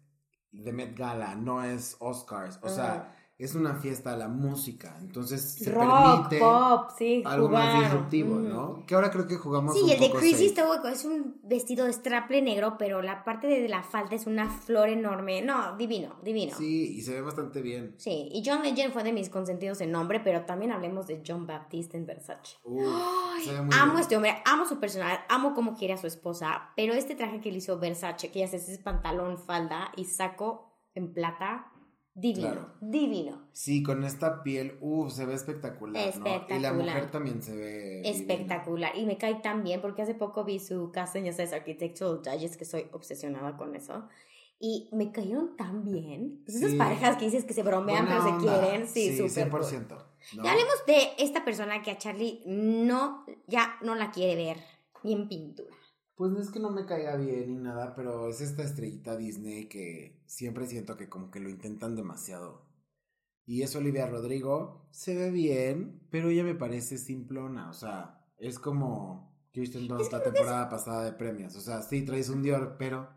de Met Gala, no es Oscars, o sea, es una fiesta la música, entonces se Rock, permite pop, sí, algo más disruptivo, Mm. ¿no? Que ahora creo que jugamos Sí, un el de Chrissy está es un vestido de straple negro, pero la parte de la falda es una flor enorme. No, divino, divino. Sí. Sí, y se ve bastante bien. y John Legend fue de mis consentidos en nombre, pero también hablemos de John Baptiste en Versace. Uf, Ay, se ve muy amo bien. este hombre, amo su personal, amo cómo quiere a su esposa, pero este traje que le hizo Versace, que ya se es pantalón, falda y saco en plata, divino, Claro. divino. Sí, con esta piel, uff, se ve espectacular, ¿no? Y la Espectacular. mujer también se ve divina. Espectacular. Y me cae tan bien porque hace poco vi su casa en ya sabes, Architectural Digest, que soy obsesionada con eso. Y me cayeron tan bien. Pues esas Sí. parejas que dices que se bromean Buena pero onda. se quieren. Sí, sí cool. 100%. ¿no? Ya hablemos de esta persona que a Charlie no, ya no la quiere ver ni en pintura. Pues no es que no me caiga bien ni nada, pero es esta estrellita Disney que siempre siento que como que lo intentan demasiado. Y es Olivia Rodrigo, se ve bien, pero ella me parece simplona, o sea, es como Kirsten Dunst la temporada pasada de premios, o sea, sí traes un Dior, pero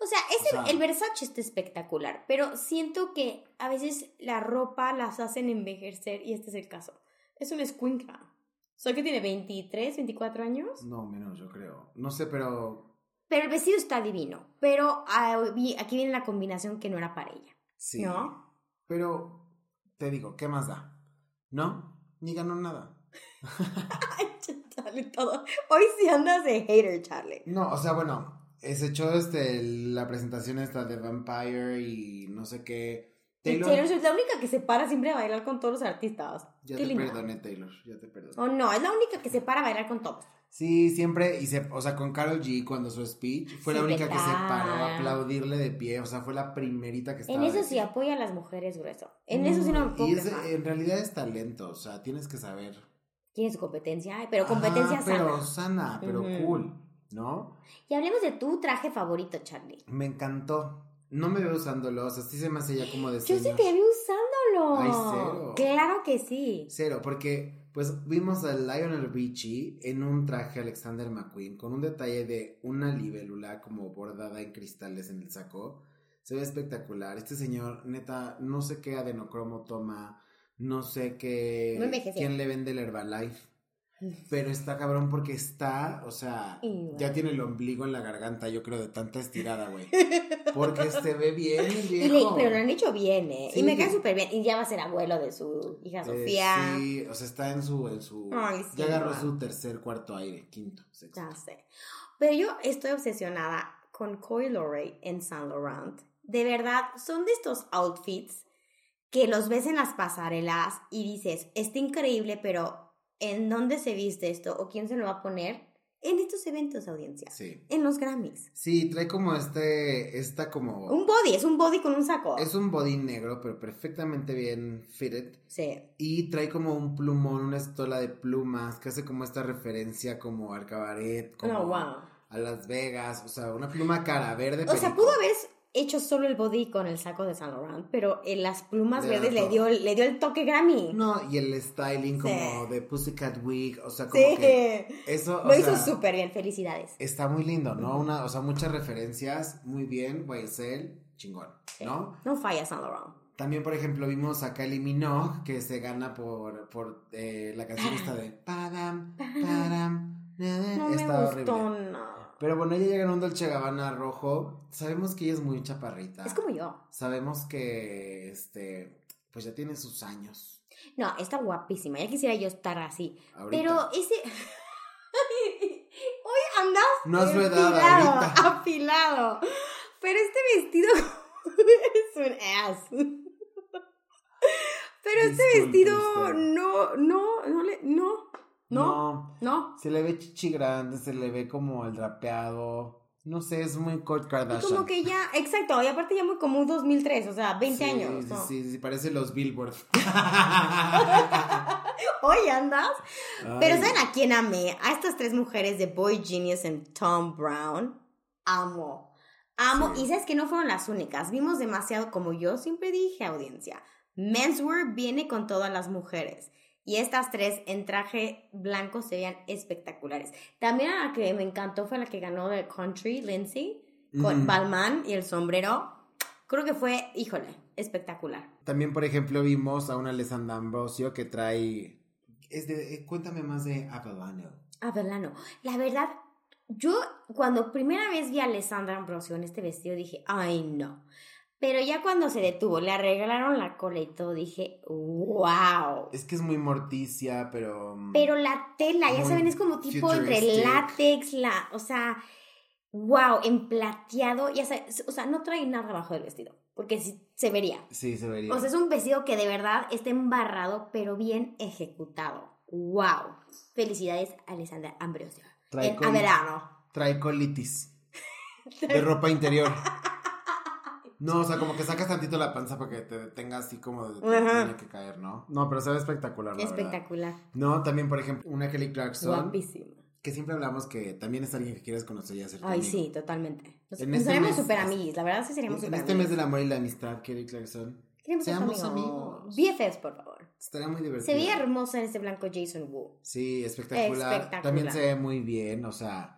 O sea, O sea- el Versace está espectacular, pero siento que a veces la ropa las hacen envejecer y este es el caso. Es una escuincla. Sea, que tiene 23, 24 años. no menos yo creo. No sé, pero Pero el vestido está divino. Pero ah, aquí viene la combinación que no era para ella. sí. ¿No? Pero te digo, ¿qué más da? ¿No? Ni ganó nada. Charlie, todo. Hoy sí andas de hater, Charlie. No, o sea, bueno, se echó este, la presentación esta de Vampire y no sé qué. Taylor, Taylor Swift es la única que se para siempre a bailar con todos los artistas. ya Qué te linda. perdoné, Taylor, ya te perdoné. Oh, no, es la única que se para a bailar con todos. Sí, siempre, y se, o sea, con Carol G cuando su speech, fue la única que se paró a aplaudirle de pie, o sea, fue la primerita que estaba. En eso sí pie. apoya a las mujeres grueso. En eso sí no me puedo Y es- en realidad es talento, o sea, tienes que saber. Tiene su competencia, pero competencia Ajá, pero sana. sana, pero cool, ¿no? Y hablemos de tu traje favorito, Charlie. Me encantó. No me veo usándolo, o sea, sí se me hace ya como de Yo sí te vi usándolo. Ay, cero. Claro que sí. Cero, porque pues vimos a Lionel Richie en un traje Alexander McQueen con un detalle de una libélula como bordada en cristales en el saco. Se ve espectacular. Este señor, neta, no sé qué adenocromo toma, no sé qué. No envejeció. quién le vende el Herbalife. Pero está cabrón porque está, o sea, ya tiene el ombligo en la garganta, yo creo, de tanta estirada, güey. Porque se ve bien le- pero lo han hecho bien, ¿eh? Sí. Y me cae súper bien. Y ya va a ser abuelo de su hija Eh, Sofía. sí, o sea, está en su, en su, Ay, sí, ya agarró su tercer, cuarto aire, quinto, sexto. Ya sé. Pero yo estoy obsesionada con Coy Lorey en Saint Laurent. De verdad, son de estos outfits que los ves en las pasarelas y dices, está increíble, pero ¿en dónde se viste esto? ¿O quién se lo va a poner? En estos eventos, audiencia. Sí. En los Grammys. Sí, trae como este, esta como, Un body, es un body con un saco. es un body negro, pero perfectamente bien fitted. Sí. Y trae como un plumón, una estola de plumas, que hace como esta referencia como al cabaret, como Oh, wow. a Las Vegas, o sea, una pluma cara verde. O sea, pudo haber hecho solo el body con el saco de Saint Laurent, pero en las plumas verdes le dio, le dio el toque Grammy. No, y el styling como Sí. de Pussycat Wig, o sea, como sí. que eso, o Lo hizo súper bien, felicidades. Está muy lindo, ¿no? Una, o sea, muchas referencias, muy bien, YSL, chingón, ¿no? No falla Saint Laurent. También, por ejemplo, vimos a Kylie Minogue, que se gana por, por eh, la canción esta de Padam, Padam. No me Está gustó horrible. nada. Pero bueno, ella llega en un Dolce Gabbana rojo. Sabemos que ella es muy chaparrita. Es como yo. Sabemos que, este, pues ya tiene sus años. No, está guapísima. Ya quisiera yo estar así. Ahorita. Pero ese. Hoy andas. No es edad, afilado. Afilado. Pero este vestido es un ass. Pero este vestido usted. no, no, no le. No. No. no. No. Se le ve chichi grande, se le ve como el drapeado. No sé, es muy Kurt Y Kardashian. como que ya, exacto, y aparte ya muy como un 2003, o sea, 20 Sí, años. ¿no? sí, sí, parece los Billboard. Hoy andas. Pero ¿saben a quién amé? A estas tres mujeres de Boy Genius en Tom Brown. Amo. Amo. Sí. Y sabes que no fueron las únicas. Vimos demasiado, como yo siempre dije, audiencia. Menswear viene con todas las mujeres. Y estas tres en traje blanco se veían espectaculares. También a la que me encantó fue la que ganó de Country, Lindsay, con. Balmain y el sombrero. Creo que fue, híjole, espectacular. También, por ejemplo, vimos a una Alessandra Ambrosio que trae. Es de, eh, cuéntame más de Avalano. Avelano. La verdad, yo cuando primera vez vi a Alessandra Ambrosio en este vestido dije, ay no. Pero ya cuando se detuvo, le arreglaron la cola y todo, dije, wow. Es que es muy morticia, pero. mm, Pero la tela, ya saben, es como tipo entre látex, la, o sea, wow, en plateado, ya sabes, o sea, no trae nada abajo del vestido, porque sí, se vería. Sí, se vería. O sea, es un vestido que de verdad está embarrado, pero bien ejecutado. Wow. Felicidades, Alessandra Ambrosio. Trae En col- Averano. Trae colitis. De ropa interior. No, o sea, como que sacas tantito la panza para que te detenga así como de, tiene que caer, ¿no? No, pero se ve espectacular, la verdad. Espectacular. No, también, por ejemplo, una Kelly Clarkson. Guapísima. Que siempre hablamos que también es alguien que quieres conocer y hacer Ay, amigo. sí, totalmente. Nos, En nos este haremos mes- super amiguis, la verdad sí seríamos En super este mes del amor y la amistad, Kelly Clarkson. Queremos seamos amigo. amigos. BFFs, por favor. Estaría muy divertido. Se veía hermosa en ese blanco Jason Wu. Sí, espectacular. Espectacular. También se ve muy bien, o sea,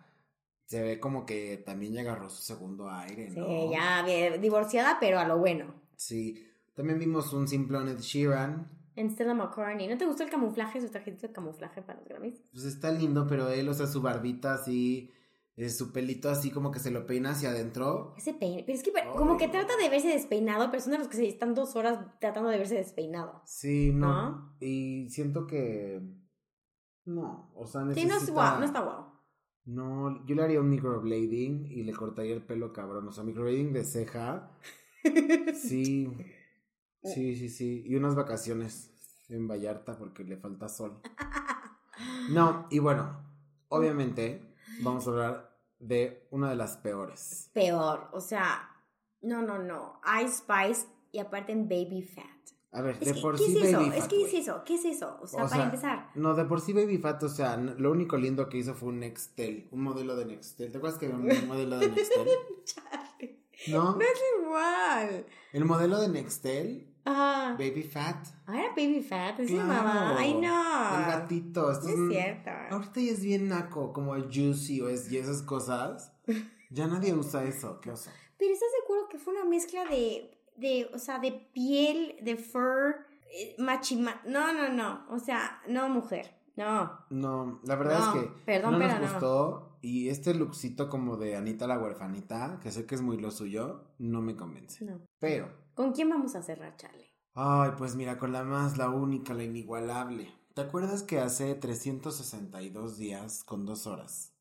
se ve como que también ya agarró su segundo aire, Sí, ¿no? ya bien, divorciada, pero a lo bueno. Sí. También vimos un simplón Ed Sheeran. En Stella McCartney. ¿No te gustó el camuflaje, su trajecito de camuflaje para los Grammys? Pues está lindo, pero él, o sea, su barbita así, eh, su pelito así como que se lo peina hacia adentro. Ese peine. Pero es que como que trata de verse despeinado, pero son de los que se están dos horas tratando de verse despeinado. Sí, no. ¿No? Y siento que... No, o sea, Sí, necesita... no es guau, no está guau. No, yo le haría un microblading y le cortaría el pelo cabrón. O sea, microblading de ceja. Sí. Sí, sí, sí. Y unas vacaciones en Vallarta porque le falta sol. No, y bueno, obviamente vamos a hablar de una de las peores. Peor, o sea, no, no, no. Ice Spice y aparte en Baby Fat. A ver, Es de que, por ¿Qué sí es eso? Baby es Fat, que es güey. eso, ¿qué es eso? O sea, O para sea, empezar. No, de por sí Baby Fat, o sea, lo único lindo que hizo fue un Nextel, un modelo de Nextel. ¿Te acuerdas que había un modelo de Nextel? ¿No? No es igual. El modelo de Nextel, Ah, Baby Fat. ah, era Baby Fat, se Claro. llamaba. Ay, no. El gatito. Esto No es es un- cierto. Ahorita ya es bien naco, como el Juicy o es, y esas cosas. Ya nadie usa eso, qué oso. Pero ¿estás acuerdo que fue una mezcla de, de o sea, de piel, de fur, eh, machima? No, no, no. O sea, no, mujer. No. No, la verdad No, es que perdón, no nos pero no. gustó. Y este lookcito como de Anita la huerfanita, que sé que es muy lo suyo, no me convence. No. Pero, ¿Con quién vamos a cerrar, Charlie? ay, pues mira, con la más, la única, la inigualable. ¿Te acuerdas que hace 362 días con dos horas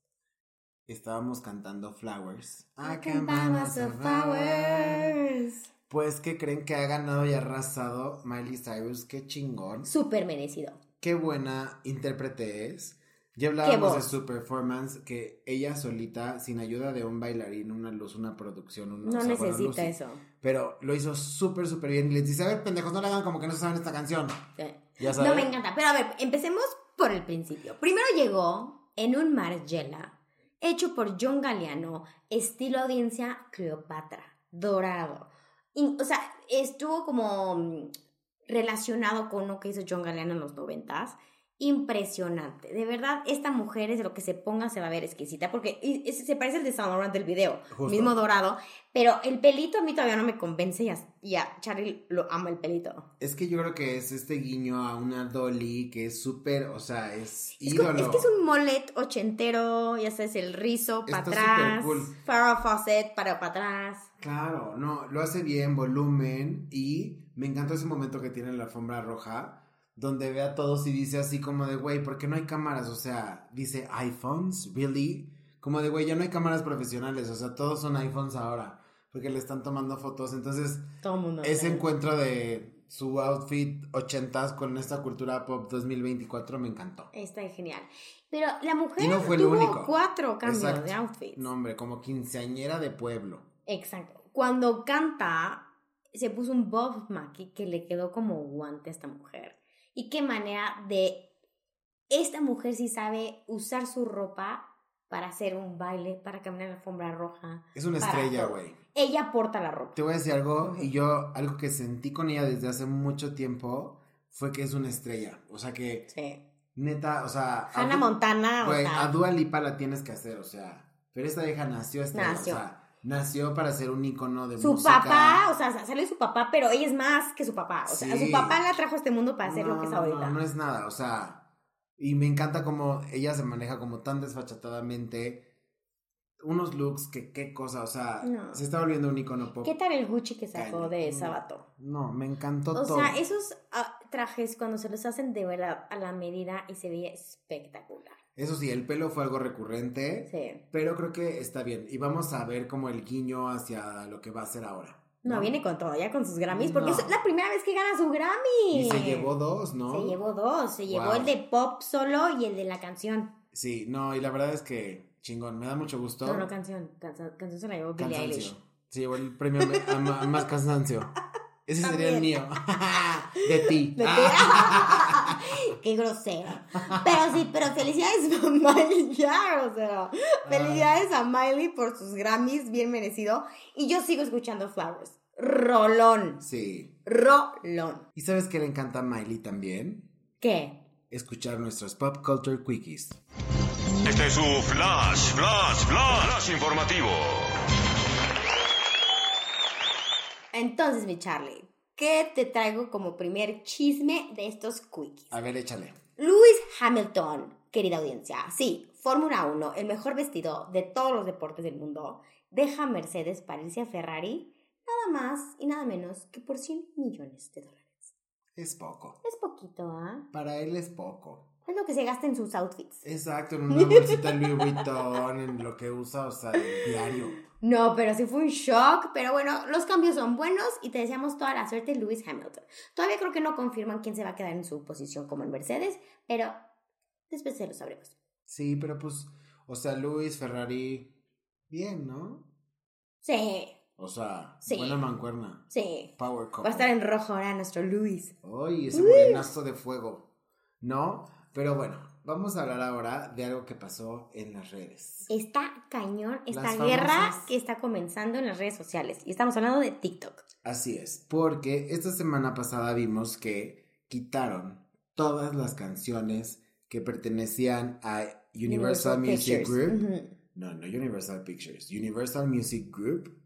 estábamos cantando Flowers? I can buy myself flowers. Pues que creen que ha ganado y arrasado Miley Cyrus, qué chingón. Súper merecido. qué buena intérprete es. Ya hablábamos de su performance, que ella solita, sin ayuda de un bailarín, una luz, una producción, un, No o sea, bueno, necesita eso. Pero lo hizo súper, súper bien. Y les dice, a ver, pendejos, no le hagan como que no se saben esta canción. Sí. Ya No saben. me encanta. Pero a ver, empecemos por el principio. Primero llegó en un Margiela hecho por John Galliano, estilo audiencia Cleopatra, dorado. O sea, estuvo como mm, relacionado con lo que hizo John Galliano en los noventas. Impresionante. De verdad, esta mujer es de lo que se ponga se va a ver exquisita porque es- se parece al de Saint Laurent del video, Justo. mismo dorado, pero el pelito a mí todavía no me convence y a, y a Charlie lo ama el pelito. Es que yo creo que es este guiño a una Dolly que es súper, o sea, es Es, como- es que es un molet ochentero, ya sabes, el rizo para atrás, supercool. Farrah Fawcett para para atrás. Claro, no, lo hace bien, volumen y me encantó ese momento que tiene en la alfombra roja donde ve a todos y dice así como de, güey, ¿por qué no hay cámaras? O sea, dice iPhones, ¿really? Como de, güey, ya no hay cámaras profesionales, o sea, todos son iPhones ahora, porque le están tomando fotos. Entonces, Todo el mundo. ese sabe. encuentro de su outfit ochentas con esta cultura pop 2024 me encantó. Está genial. Pero la mujer Y no fue el tuvo único. cuatro cambios Exacto. de outfits. No, hombre, como quinceañera de pueblo. Exacto. Cuando canta, se puso un Bob Mackie que le quedó como guante a esta mujer. Y qué manera de. Esta mujer sí sabe usar su ropa para hacer un baile, para caminar en la alfombra roja. Es una estrella, güey. Ella porta la ropa. Te voy a decir algo, y yo algo que sentí con ella desde hace mucho tiempo fue que es una estrella. O sea que, Sí. neta, o sea. Hannah Montana, Güey, o sea. a Dua Lipa la tienes que hacer, o sea. Pero esta vieja nació estrella. Nació. O sea, nació para ser un icono de Su música. papá, o sea, sale su papá, pero ella es más que su papá. O sea, Sí. su papá la trajo a este mundo para hacer no, lo que es ahorita. No, no es nada, o sea. Y me encanta como ella se maneja como tan desfachatadamente. Unos looks que qué cosa, o sea, No. se está volviendo un icono pop. ¿Qué tal el Gucci que sacó de Sabato? No, me encantó O todo. sea, esos ah, trajes cuando se los hacen de verdad a la medida y se veía espectacular. Eso sí, el pelo fue algo recurrente. Sí. Pero creo que está bien. Y vamos a ver como el guiño hacia lo que va a hacer ahora. No, viene con todo, ya con sus Grammys, porque No. es la primera vez que gana su Grammy. Y se llevó dos, ¿no? Se llevó dos, se llevó el de pop solo y el de la canción. Sí, no, y la verdad es que chingón, me da mucho gusto. No, no, canción. Canción, canción se la llevó Billie. Eilish. Se llevó el premio a, a- a más cansancio. Ese sería el mío. De ti. De ti. Qué grosero. Pero sí, pero felicidades a Miley, ya, grosero. Felicidades a Miley por sus Grammys, bien merecido. Y yo sigo escuchando Flowers. Rolón. Sí. Rolón. ¿Y sabes qué le encanta a Miley también? ¿Qué? Escuchar nuestros Pop Culture Quickies. Este es su flash, flash, flash, flash informativo. Entonces, mi Charlie, ¿qué te traigo como primer chisme de estos quickies? A ver, échale. Lewis Hamilton, querida audiencia, sí, Fórmula 1, el mejor vestido de todos los deportes del mundo, deja a Mercedes para irse a Ferrari nada más y nada menos que por 100 millones de dólares. Es poco. Es poquito, ¿ah? Para él es poco. Es lo que se gasta en sus outfits. Exacto, en una bolsita Louis Vuitton, en lo que usa, o sea, diario. No, pero sí fue un shock. Pero bueno, los cambios son buenos y te deseamos toda la suerte, Lewis Hamilton. Todavía creo que no confirman quién se va a quedar en su posición como en Mercedes, pero después se lo sabremos. Sí, pero pues, o sea, Luis, Ferrari, bien, ¿no? Sí, O sea, Sí. buena mancuerna. sí. Power couple. Va a estar en rojo ahora nuestro Luis. Ay, ese morenazo de fuego. ¿No? Pero bueno, vamos a hablar ahora de algo que pasó en las redes. Está cañón esta Las guerra famosas- que está comenzando en las redes sociales. Y estamos hablando de TikTok. Así es, porque esta semana pasada vimos que quitaron todas las canciones que pertenecían a Universal, Music Pictures. Group. No, no Universal Pictures, Universal Music Group.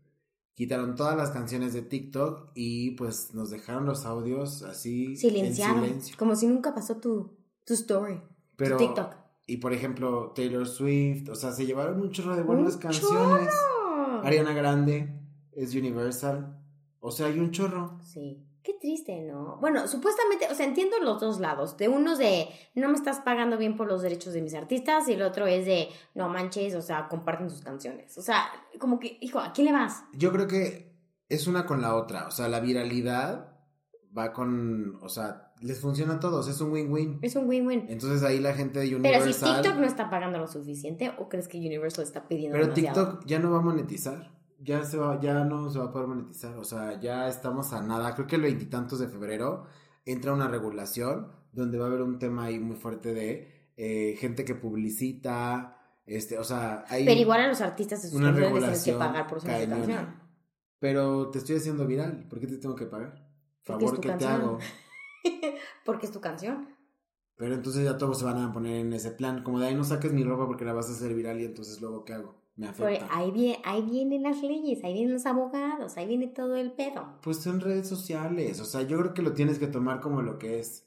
Quitaron todas las canciones de TikTok y pues nos dejaron los audios así Silenciado. en silencio. Como si nunca pasó tu, tu story. Pero, tu TikTok. Y por ejemplo, Taylor Swift, o sea, se llevaron un chorro de buenas ¡Un canciones. chorro! Ariana Grande es Universal. O sea, hay un chorro. Sí. Qué triste, ¿no? Bueno, supuestamente, o sea, entiendo los dos lados. De unos de no me estás pagando bien por los derechos de mis artistas y el otro es de no manches, o sea, comparten sus canciones. O sea, como que, hijo, ¿a quién le vas? Yo creo que es una con la otra. O sea, la viralidad va con. O sea, les funciona a todos. Es un win-win. Es un win-win. Entonces ahí la gente de Pero Universal. si TikTok no está pagando lo suficiente, ¿o crees que Universal está pidiendo Pero demasiado? TikTok ya no va a monetizar. Ya, se va, ya no se va a poder monetizar. O sea, ya estamos a nada. Creo que el veintitantos de febrero entra una regulación donde va a haber un tema ahí muy fuerte de eh, gente que publicita. Este, o sea, hay. Pero igual a los artistas de sus una tienes que regulación pagar por su canción. Pero te estoy haciendo viral. ¿Por qué te tengo que pagar? Favor que te hago. Porque es tu canción. Pero entonces ya todos se van a poner en ese plan. Como de ahí no saques mi ropa porque la vas a hacer viral y entonces luego ¿qué hago? Me Pero afecta. ahí, viene, ahí vienen las leyes, ahí vienen los abogados, ahí viene todo el pedo. Pues son redes sociales. O sea, yo creo que lo tienes que tomar como lo que es.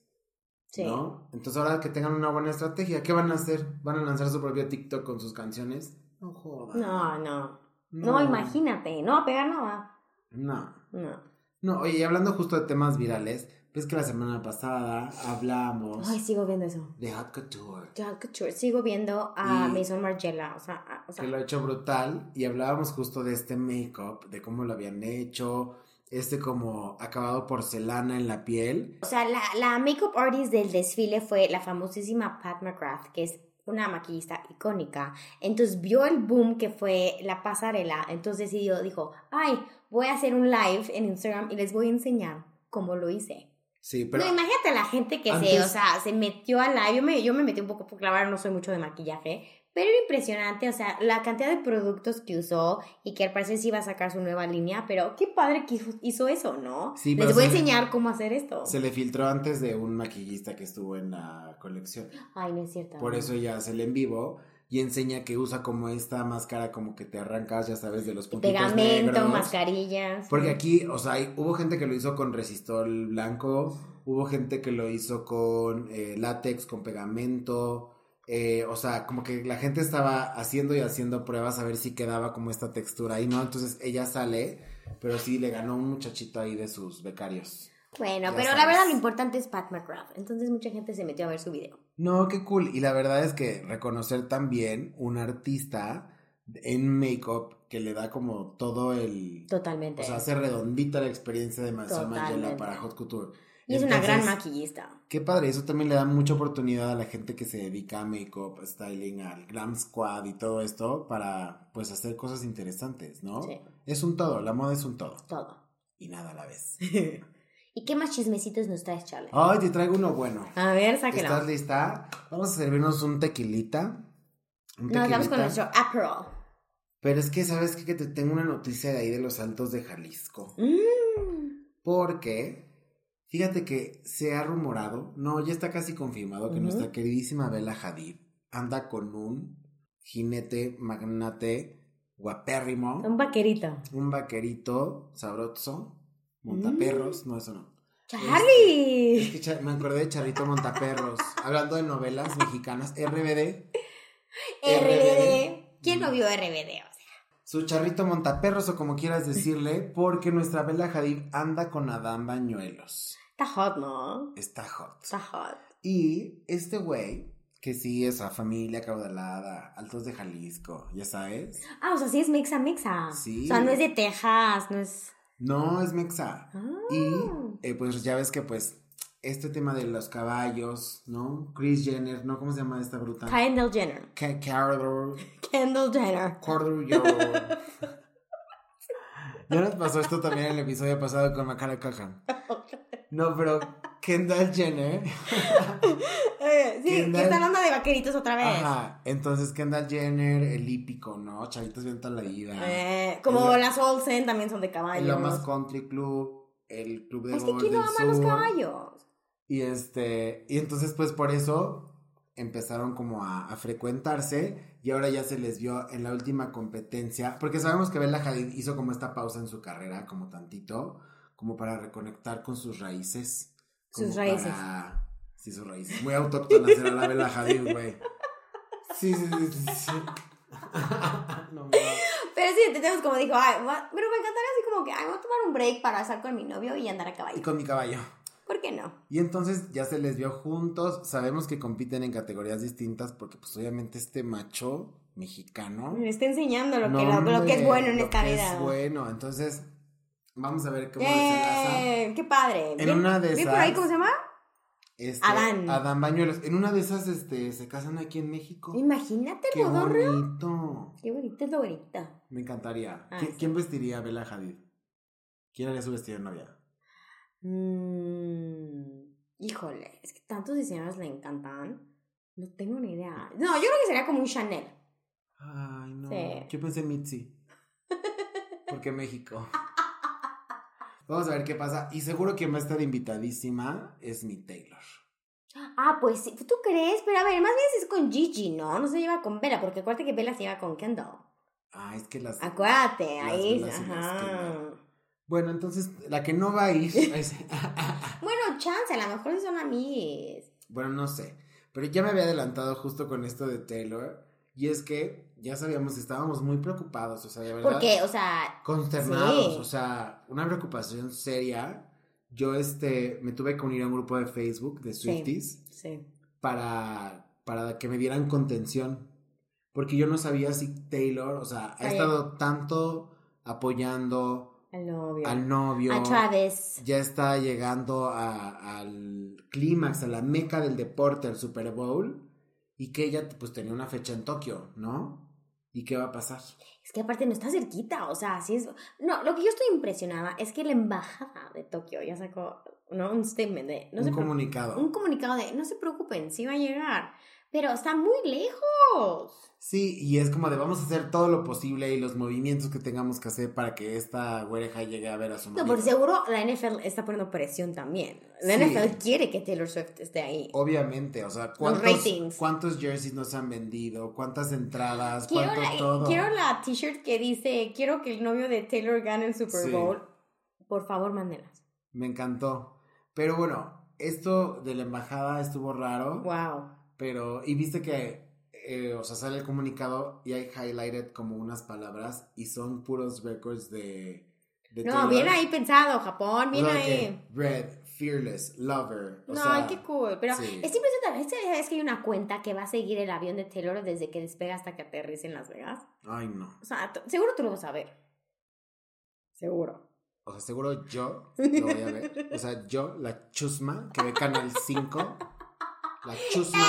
Sí. ¿No? Entonces ahora que tengan una buena estrategia, ¿qué van a hacer? ¿Van a lanzar su propio TikTok con sus canciones? No jodan. No, no. No, imagínate, no va a pegar nada. No. No. No, oye, y hablando justo de temas virales, ves que la semana pasada hablamos Ay, sigo viendo eso. de Hot Couture. Ya, Couture. Sigo viendo a Mason Margiela. O sea, a- o sea que lo ha hecho brutal y hablábamos justo de este make-up, de cómo lo habían hecho, este como acabado porcelana en la piel. O sea, la, la makeup artist del desfile fue la famosísima Pat McGrath, que es una maquillista icónica. Entonces vio el boom que fue la pasarela. Entonces decidió, dijo, ay, voy a hacer un live en Instagram y les voy a enseñar cómo lo hice. Sí, pero no, imagínate la gente que se, o sea, se metió al live. Yo me, yo me metí un poco porque la verdad no soy mucho de maquillaje. Pero era impresionante, o sea, la cantidad de productos que usó y que al parecer sí iba a sacar su nueva línea, pero qué padre que hizo- eso, ¿no? Sí, Les voy a le- enseñar cómo hacer esto. se le filtró antes de un maquillista que estuvo en la colección. Ay, no es cierto. Por eso ella hace el en vivo y enseña que usa como esta máscara como que te arrancas, ya sabes, de los puntitos Pegamento, negros. mascarillas. Porque aquí, o sea, hay- hubo gente que lo hizo con resistol blanco, hubo gente que lo hizo con eh, látex, con pegamento, eh, o sea, como que la gente estaba haciendo y haciendo pruebas a ver si quedaba como esta textura ahí, ¿no? Entonces ella sale, pero sí le ganó un muchachito ahí de sus becarios. Bueno, Ya pero la verdad lo importante es Pat McGrath. Entonces mucha gente se metió a ver su video. No, qué cool. Y la verdad es que reconocer también un artista en make-up que le da como todo el... Totalmente. O sea, hace redondita la experiencia de Margiela Totalmente. para Hot Couture. y es una gran maquillista. Qué padre, eso también le da mucha oportunidad a la gente que se dedica a make-up, styling, al glam squad y todo esto para pues hacer cosas interesantes, ¿no? Sí. Es un todo, la moda es un todo. Todo. Y nada a la vez. ¿Y qué más chismecitos nos traes, Charlie? Ay, te traigo uno bueno. A ver, sáquelo. ¿Estás lista? Vamos a servirnos un tequilita. Un Nos vamos con nuestro Aperol. Pero es que, ¿sabes qué? Que te tengo una noticia de ahí de los Altos de Jalisco. Mm. Porque, fíjate que se ha rumorado, no, ya está casi confirmado que nuestra queridísima Bella Hadid anda con un jinete magnate guapérrimo, Un vaquerito. un vaquerito sabroso, montaperros, no, eso no. Es ¡Charlie! que cha- me acordé de Charrito Montaperros, hablando de novelas mexicanas, RBD, RBD. ¿Quién no vio RBD? O sea, su charrito montaperros o como quieras decirle, porque nuestra Bella Hadid anda con Adán Bañuelos. está hot, ¿no? Está hot. Está hot. Y este güey, que sí es a familia caudalada, altos de Jalisco, ya sabes. Ah, o sea, sí es mexa mexa. Sí. O sea, no es de Texas, no es... No es mexa. Ah. Y eh, pues ya ves que pues este tema de los caballos, ¿no? Chris Jenner, ¿no? ¿Cómo se llama esta bruta? Kendall Jenner. Carol. Kendall Jenner. Cordero. Ya nos pasó esto también en el episodio pasado con Macaulay Culkin. No, pero Kendall Jenner. Sí, Kendall- que está hablando de vaqueritos otra vez. Ajá. Entonces Kendall Jenner, el hípico, ¿no? Chavitos bien la vida. Eh, como El- las Olsen también son de El caballos. Lomas Country Club, el Club de es que ¿quién no del ama los caballos? Y este, y entonces pues por eso empezaron como a, a frecuentarse y ahora ya se les vio en la última competencia, porque sabemos que Bella Hadid hizo como esta pausa en su carrera, como tantito, como para reconectar con sus raíces. Sus raíces. para- Sí, sus raíces. Muy autóctonas era la Bella Hadid, güey. Sí, sí, sí, sí. sí. no, no. Pero sí, entendemos como dijo, ay, pero me encantaría así como que, ay, voy a tomar un break para estar con mi novio y andar a Y caballo. con mi caballo. ¿Por qué no? Y entonces ya se les vio juntos. Sabemos que compiten en categorías distintas porque pues obviamente este macho mexicano... Me está enseñando lo, No, que, lo, lo que es bueno en lo esta que vida. Es bueno, entonces vamos a ver cómo desenlaza. ¡Eh! ¡Qué padre! En ¿Bien- una de bien por ahí esas- cómo se llama? Este, Adán. Adán Bañuelos. En una de esas este, se casan aquí en México. Imagínate Qué modorro. bonito. Qué bonita es lo bonita. Me encantaría. Ah, ¿Qui- sí. ¿Quién vestiría a Bella Hadid? ¿Quién haría su vestido de novia? Mm, híjole, es que tantos diseñadores le encantan. No tengo ni idea. No, yo creo que sería como un Chanel. Ay, no. Sí. Yo pensé en Mitzi. Porque México. Vamos a ver qué pasa. Y seguro que va a estar invitadísima es mi Taylor. Ah, pues sí. ¿Tú crees? Pero a ver, más bien si es con Gigi, ¿no? No se lleva con Bella, porque acuérdate que Bella se lleva con Kendall. Ah, es que las. Acuérdate, Las ahí. Ajá. Bueno, entonces la que no va a ir. es- Bueno, chance, a lo mejor son amigues. bueno, no sé. Pero ya me había adelantado justo con esto de Taylor. Y es que ya sabíamos, estábamos muy preocupados. O sea, de verdad. Porque, o sea, consternados, Sí. o sea, una preocupación seria. Yo este me tuve que unir a un grupo de Facebook de Swifties sí. para, para que me dieran contención. Porque yo no sabía si Taylor, o sea, ha estado tanto apoyando Al novio. al novio. A Travis. Ya está llegando a- al clímax, a la meca del deporte, al Super Bowl. Y que ella pues tenía una fecha en Tokio, ¿no? ¿Y qué va a pasar? Es que aparte no está cerquita, o sea, sí es... No, lo que yo estoy impresionada es que la embajada de Tokio ya sacó, ¿no? Un statement de... No un comunicado. un comunicado de, no se preocupen, sí va a llegar, pero está muy lejos. Sí, y es como de vamos a hacer todo lo posible y los movimientos que tengamos que hacer para que esta güereja llegue a ver a su No, marido. por seguro la NFL está poniendo presión también. La Sí. NFL quiere que Taylor Swift esté ahí. Obviamente, o sea, ¿cuántos. ¿cuántos jerseys nos han vendido? ¿Cuántas entradas? Quiero ¿Cuánto la, todo? quiero la t-shirt que dice, quiero que el novio de Taylor gane el Super Sí. Bowl. Por favor, mándelas. Me encantó. Pero bueno, esto de la embajada estuvo raro. Wow. Pero, y viste que, eh, o sea, sale el comunicado y hay highlighted como unas palabras y son puros records de... de No, Taylor. bien ahí pensado, Japón, bien ahí. Red, Fearless, Lover. O No, sea, qué cool. Pero sí. es impresionante. ¿Sabes que hay una cuenta que va a seguir el avión de Taylor desde que despega hasta que aterrice en Las Vegas? Ay, no. O sea, seguro tú lo vas a ver. Seguro. O sea, seguro yo lo voy a ver. O sea, yo, la chusma, que ve Canal 5. La chusma,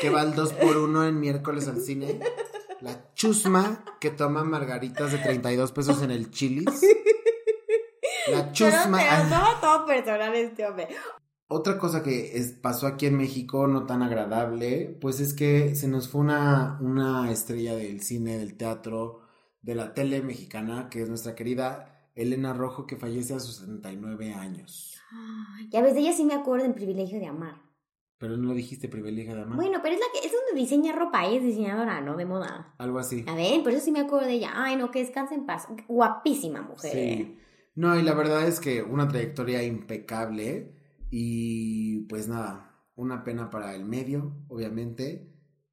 que va al 2x1 en miércoles al cine. La chusma, que toma margaritas de 32 pesos en el chilis. La Pero chusma. Ay, lo toma todo personal este hombre. Otra cosa que es- pasó aquí en México, no tan agradable, pues es que se nos fue una, una estrella del cine, del teatro, de la tele mexicana, que es nuestra querida Elena Rojo, que fallece a sus 79 años. Ya ves, de ella sí me acuerdo en Privilegio de Amar. Pero no lo dijiste privilegio de amar. Bueno, pero es la que es donde diseña ropa, ella es diseñadora, ¿no? De moda. Algo así. A ver, por eso sí me acuerdo de ella. Ay, no, que descanse en paz. Guapísima mujer. Sí. No, y la verdad es que una trayectoria impecable y pues nada, una pena para el medio, obviamente.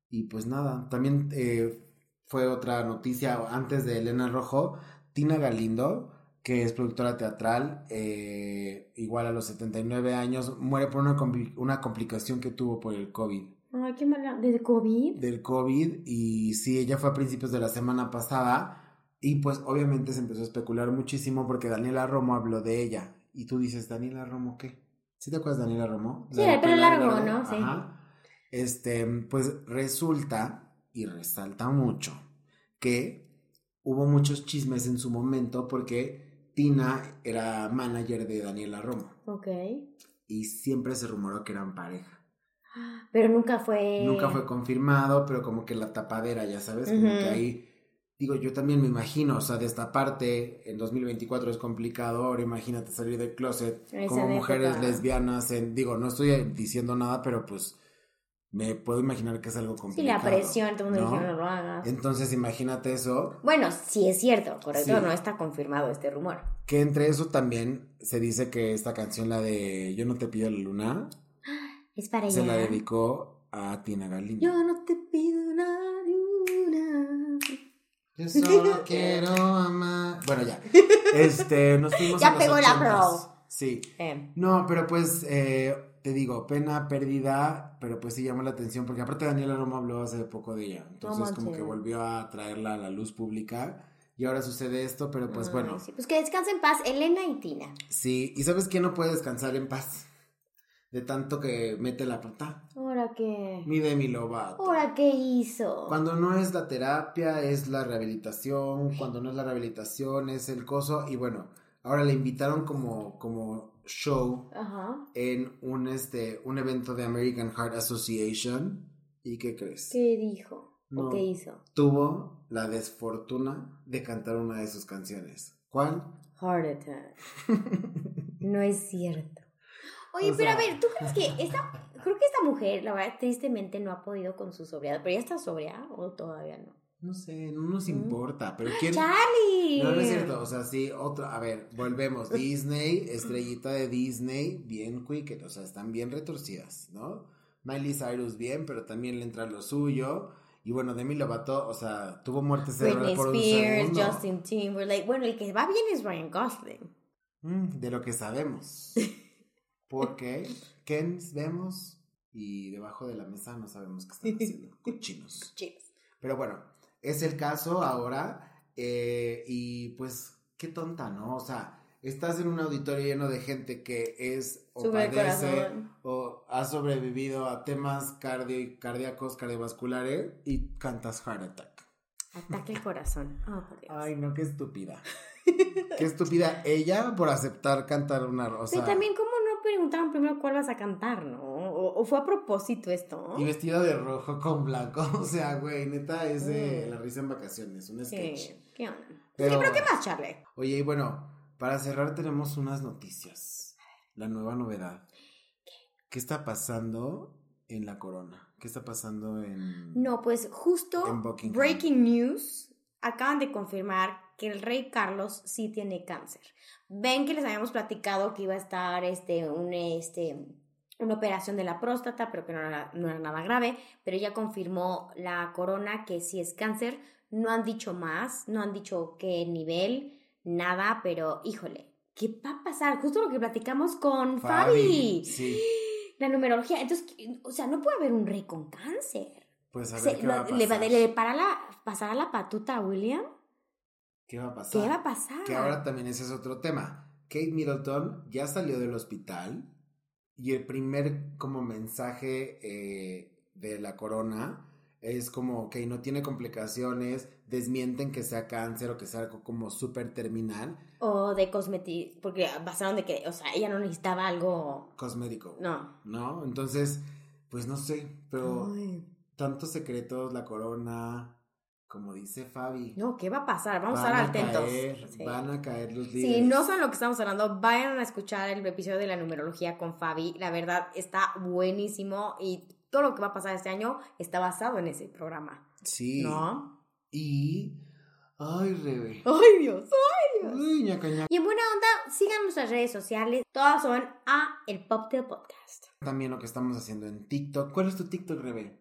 Y pues nada, también eh, fue otra noticia antes de Elena Rojo, Tina Galindo, que es productora teatral, eh, igual a los 79 años, muere por una, compli- una complicación que tuvo por el COVID. Ay, qué mala. ¿Desde COVID? Del COVID y sí, ella fue a principios de la semana pasada y pues obviamente se empezó a especular muchísimo porque Daniela Romo habló de ella. Y tú dices, ¿Daniela Romo qué? ¿Sí te acuerdas de Daniela Romo? Sí, de el pelo largo, ¿no? Sí. Ajá. Este, pues resulta y resalta mucho que hubo muchos chismes en su momento porque Tina era manager de Daniela Romo Ok. y siempre se rumoró que eran pareja. Pero nunca fue. Nunca fue confirmado, pero como que la tapadera, ya sabes, como que ahí, digo, yo también me imagino, o sea, de esta parte, en 2024 es complicado, ahora imagínate salir del closet Esa como mujeres lesbianas, en, digo, no estoy diciendo nada, pero pues me puedo imaginar que es algo Sí, complicado. la presión, todo el mundo ¿no? no lo hagas. Entonces imagínate eso, Bueno, sí es cierto, correcto, Sí. no está confirmado este rumor. que entre eso también se dice que esta canción, la de Yo no te pido la luna, Es para se ella. la dedicó a Tina Galindo. Yo no te pido una luna. Yo solo quiero amar. Bueno, ya. Este, nos fuimos Ya a los pegó la pro. Sí. Eh, No, pero pues, eh, te digo, pena, pérdida, pero pues sí llamó la atención, porque aparte Daniela Romo habló hace poco de ella. Entonces, No como que volvió a traerla a la luz pública. Y ahora sucede esto, pero pues ay, bueno. sí. Pues que descansen en paz, Elena y Tina. Sí, ¿y sabes quién no puede descansar en paz? De tanto que mete la pata. ¿Ahora qué? Mi Demi Lovato. ¿Ahora qué hizo? Cuando no es la terapia, es la rehabilitación. Cuando no es la rehabilitación, es el coso. Y bueno, ahora le invitaron como, como show Ajá. en un, este, un evento de American Heart Association. ¿Y qué crees? ¿Qué dijo? No. ¿O qué hizo? Tuvo la desfortuna de cantar una de sus canciones. ¿Cuál? Heart attack. No es cierto. Oye, O pero a ver, ¿tú crees que esta, creo que esta mujer, la verdad, tristemente no ha podido con su sobriedad, pero ya está sobria o todavía no? No sé, no nos Mm. importa, pero ¿quién? ¡Charlie! No, no es cierto, o sea, sí, otro, a ver, volvemos, Disney, estrellita de Disney, bien quick, o sea, están bien retorcidas, ¿no? Miley Cyrus bien, pero también le entra lo suyo, y bueno, Demi Lovato, o sea, tuvo muerte cerebral por un Spears, segundo, Justin Timberlake. Bueno, el que va bien es Ryan Gosling. Mm, de lo que sabemos, porque Kens vemos, y debajo de la mesa no sabemos qué están haciendo, cochinos. Chicos. Pero bueno, es el caso ahora. eh, y pues, qué tonta, ¿no? O sea, estás en un auditorio lleno de gente que es o Sube el padece o ha sobrevivido a temas cardio, cardíacos, cardiovasculares y cantas Heart Attack. Ataque al corazón. Oh. Ay, no, qué estúpida. qué estúpida ella por aceptar cantar una rosa. Pero también, ¿cómo no preguntaron primero cuál vas a cantar, no? O, fue a propósito esto? Y vestida de rojo con blanco. O sea, güey, neta, es de Mm. la risa en vacaciones, un sketch. ¿Qué, ¿Qué onda? Pero- Sí, pero ¿qué más, Charlie? Oye, y bueno, para cerrar tenemos unas noticias. La nueva novedad. ¿Qué está pasando en la corona? ¿Qué está pasando en... No, pues justo En breaking news, acaban de confirmar que el rey Carlos sí tiene cáncer. Ven que les habíamos platicado que iba a estar este, un, este, una operación de la próstata, pero que no era, no era nada grave, pero ya confirmó la corona que sí es cáncer. No han dicho más, no han dicho qué nivel, nada, pero híjole, ¿qué va a pasar? Justo lo que platicamos con Fabi. Sí, La numerología. Entonces, o sea, no puede haber un rey con cáncer. pues a ver Se- qué va a pasar. ¿Le, va- le para la, pasará la patuta a William? ¿Qué va a pasar? ¿Qué va a pasar? Que ahora también ese es otro tema. Kate Middleton ya salió del hospital y el primer como mensaje eh, de la corona es como que no tiene complicaciones, desmienten que sea cáncer o que sea algo como súper terminal, O de cosméticos, porque pasaron de que, o sea, ella no necesitaba algo. cosmético. No. ¿No? Entonces, pues no sé, pero Ay, tantos secretos, la corona, como dice Fabi. no, ¿qué va a pasar? Vamos a estar atentos. Caer, Sí. Van a caer los Si líderes. no saben lo que estamos hablando, vayan a escuchar el episodio de la numerología con Fabi. La verdad está buenísimo y todo lo que va a pasar este año está basado en ese programa. Sí. ¿No? Y. Ay, Rebe. ¡Ay, Dios! ¡Ay, Dios! Uy, ñaca, ñaca. Y en buena onda, sigan nuestras redes sociales. Todas son a El Pop del Podcast. También lo que estamos haciendo en TikTok. ¿Cuál es tu TikTok, Rebe?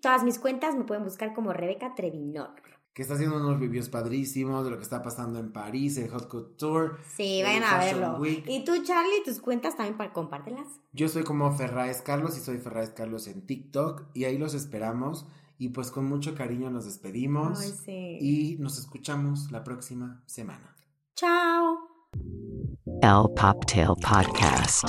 Todas mis cuentas me pueden buscar como Rebeca Trevinor. Que está haciendo unos reviews padrísimos de lo que está pasando en París, el Hot Couture. Sí, vayan a verlo. Week. Y tú, Charlie, tus cuentas también para compártelas. Yo soy como Ferraes Carlos y soy Ferraes Carlos en TikTok. Y ahí los esperamos. Y pues con mucho cariño nos despedimos. Ay, sí. Y nos escuchamos la próxima semana. Chao. El Poptail Podcast.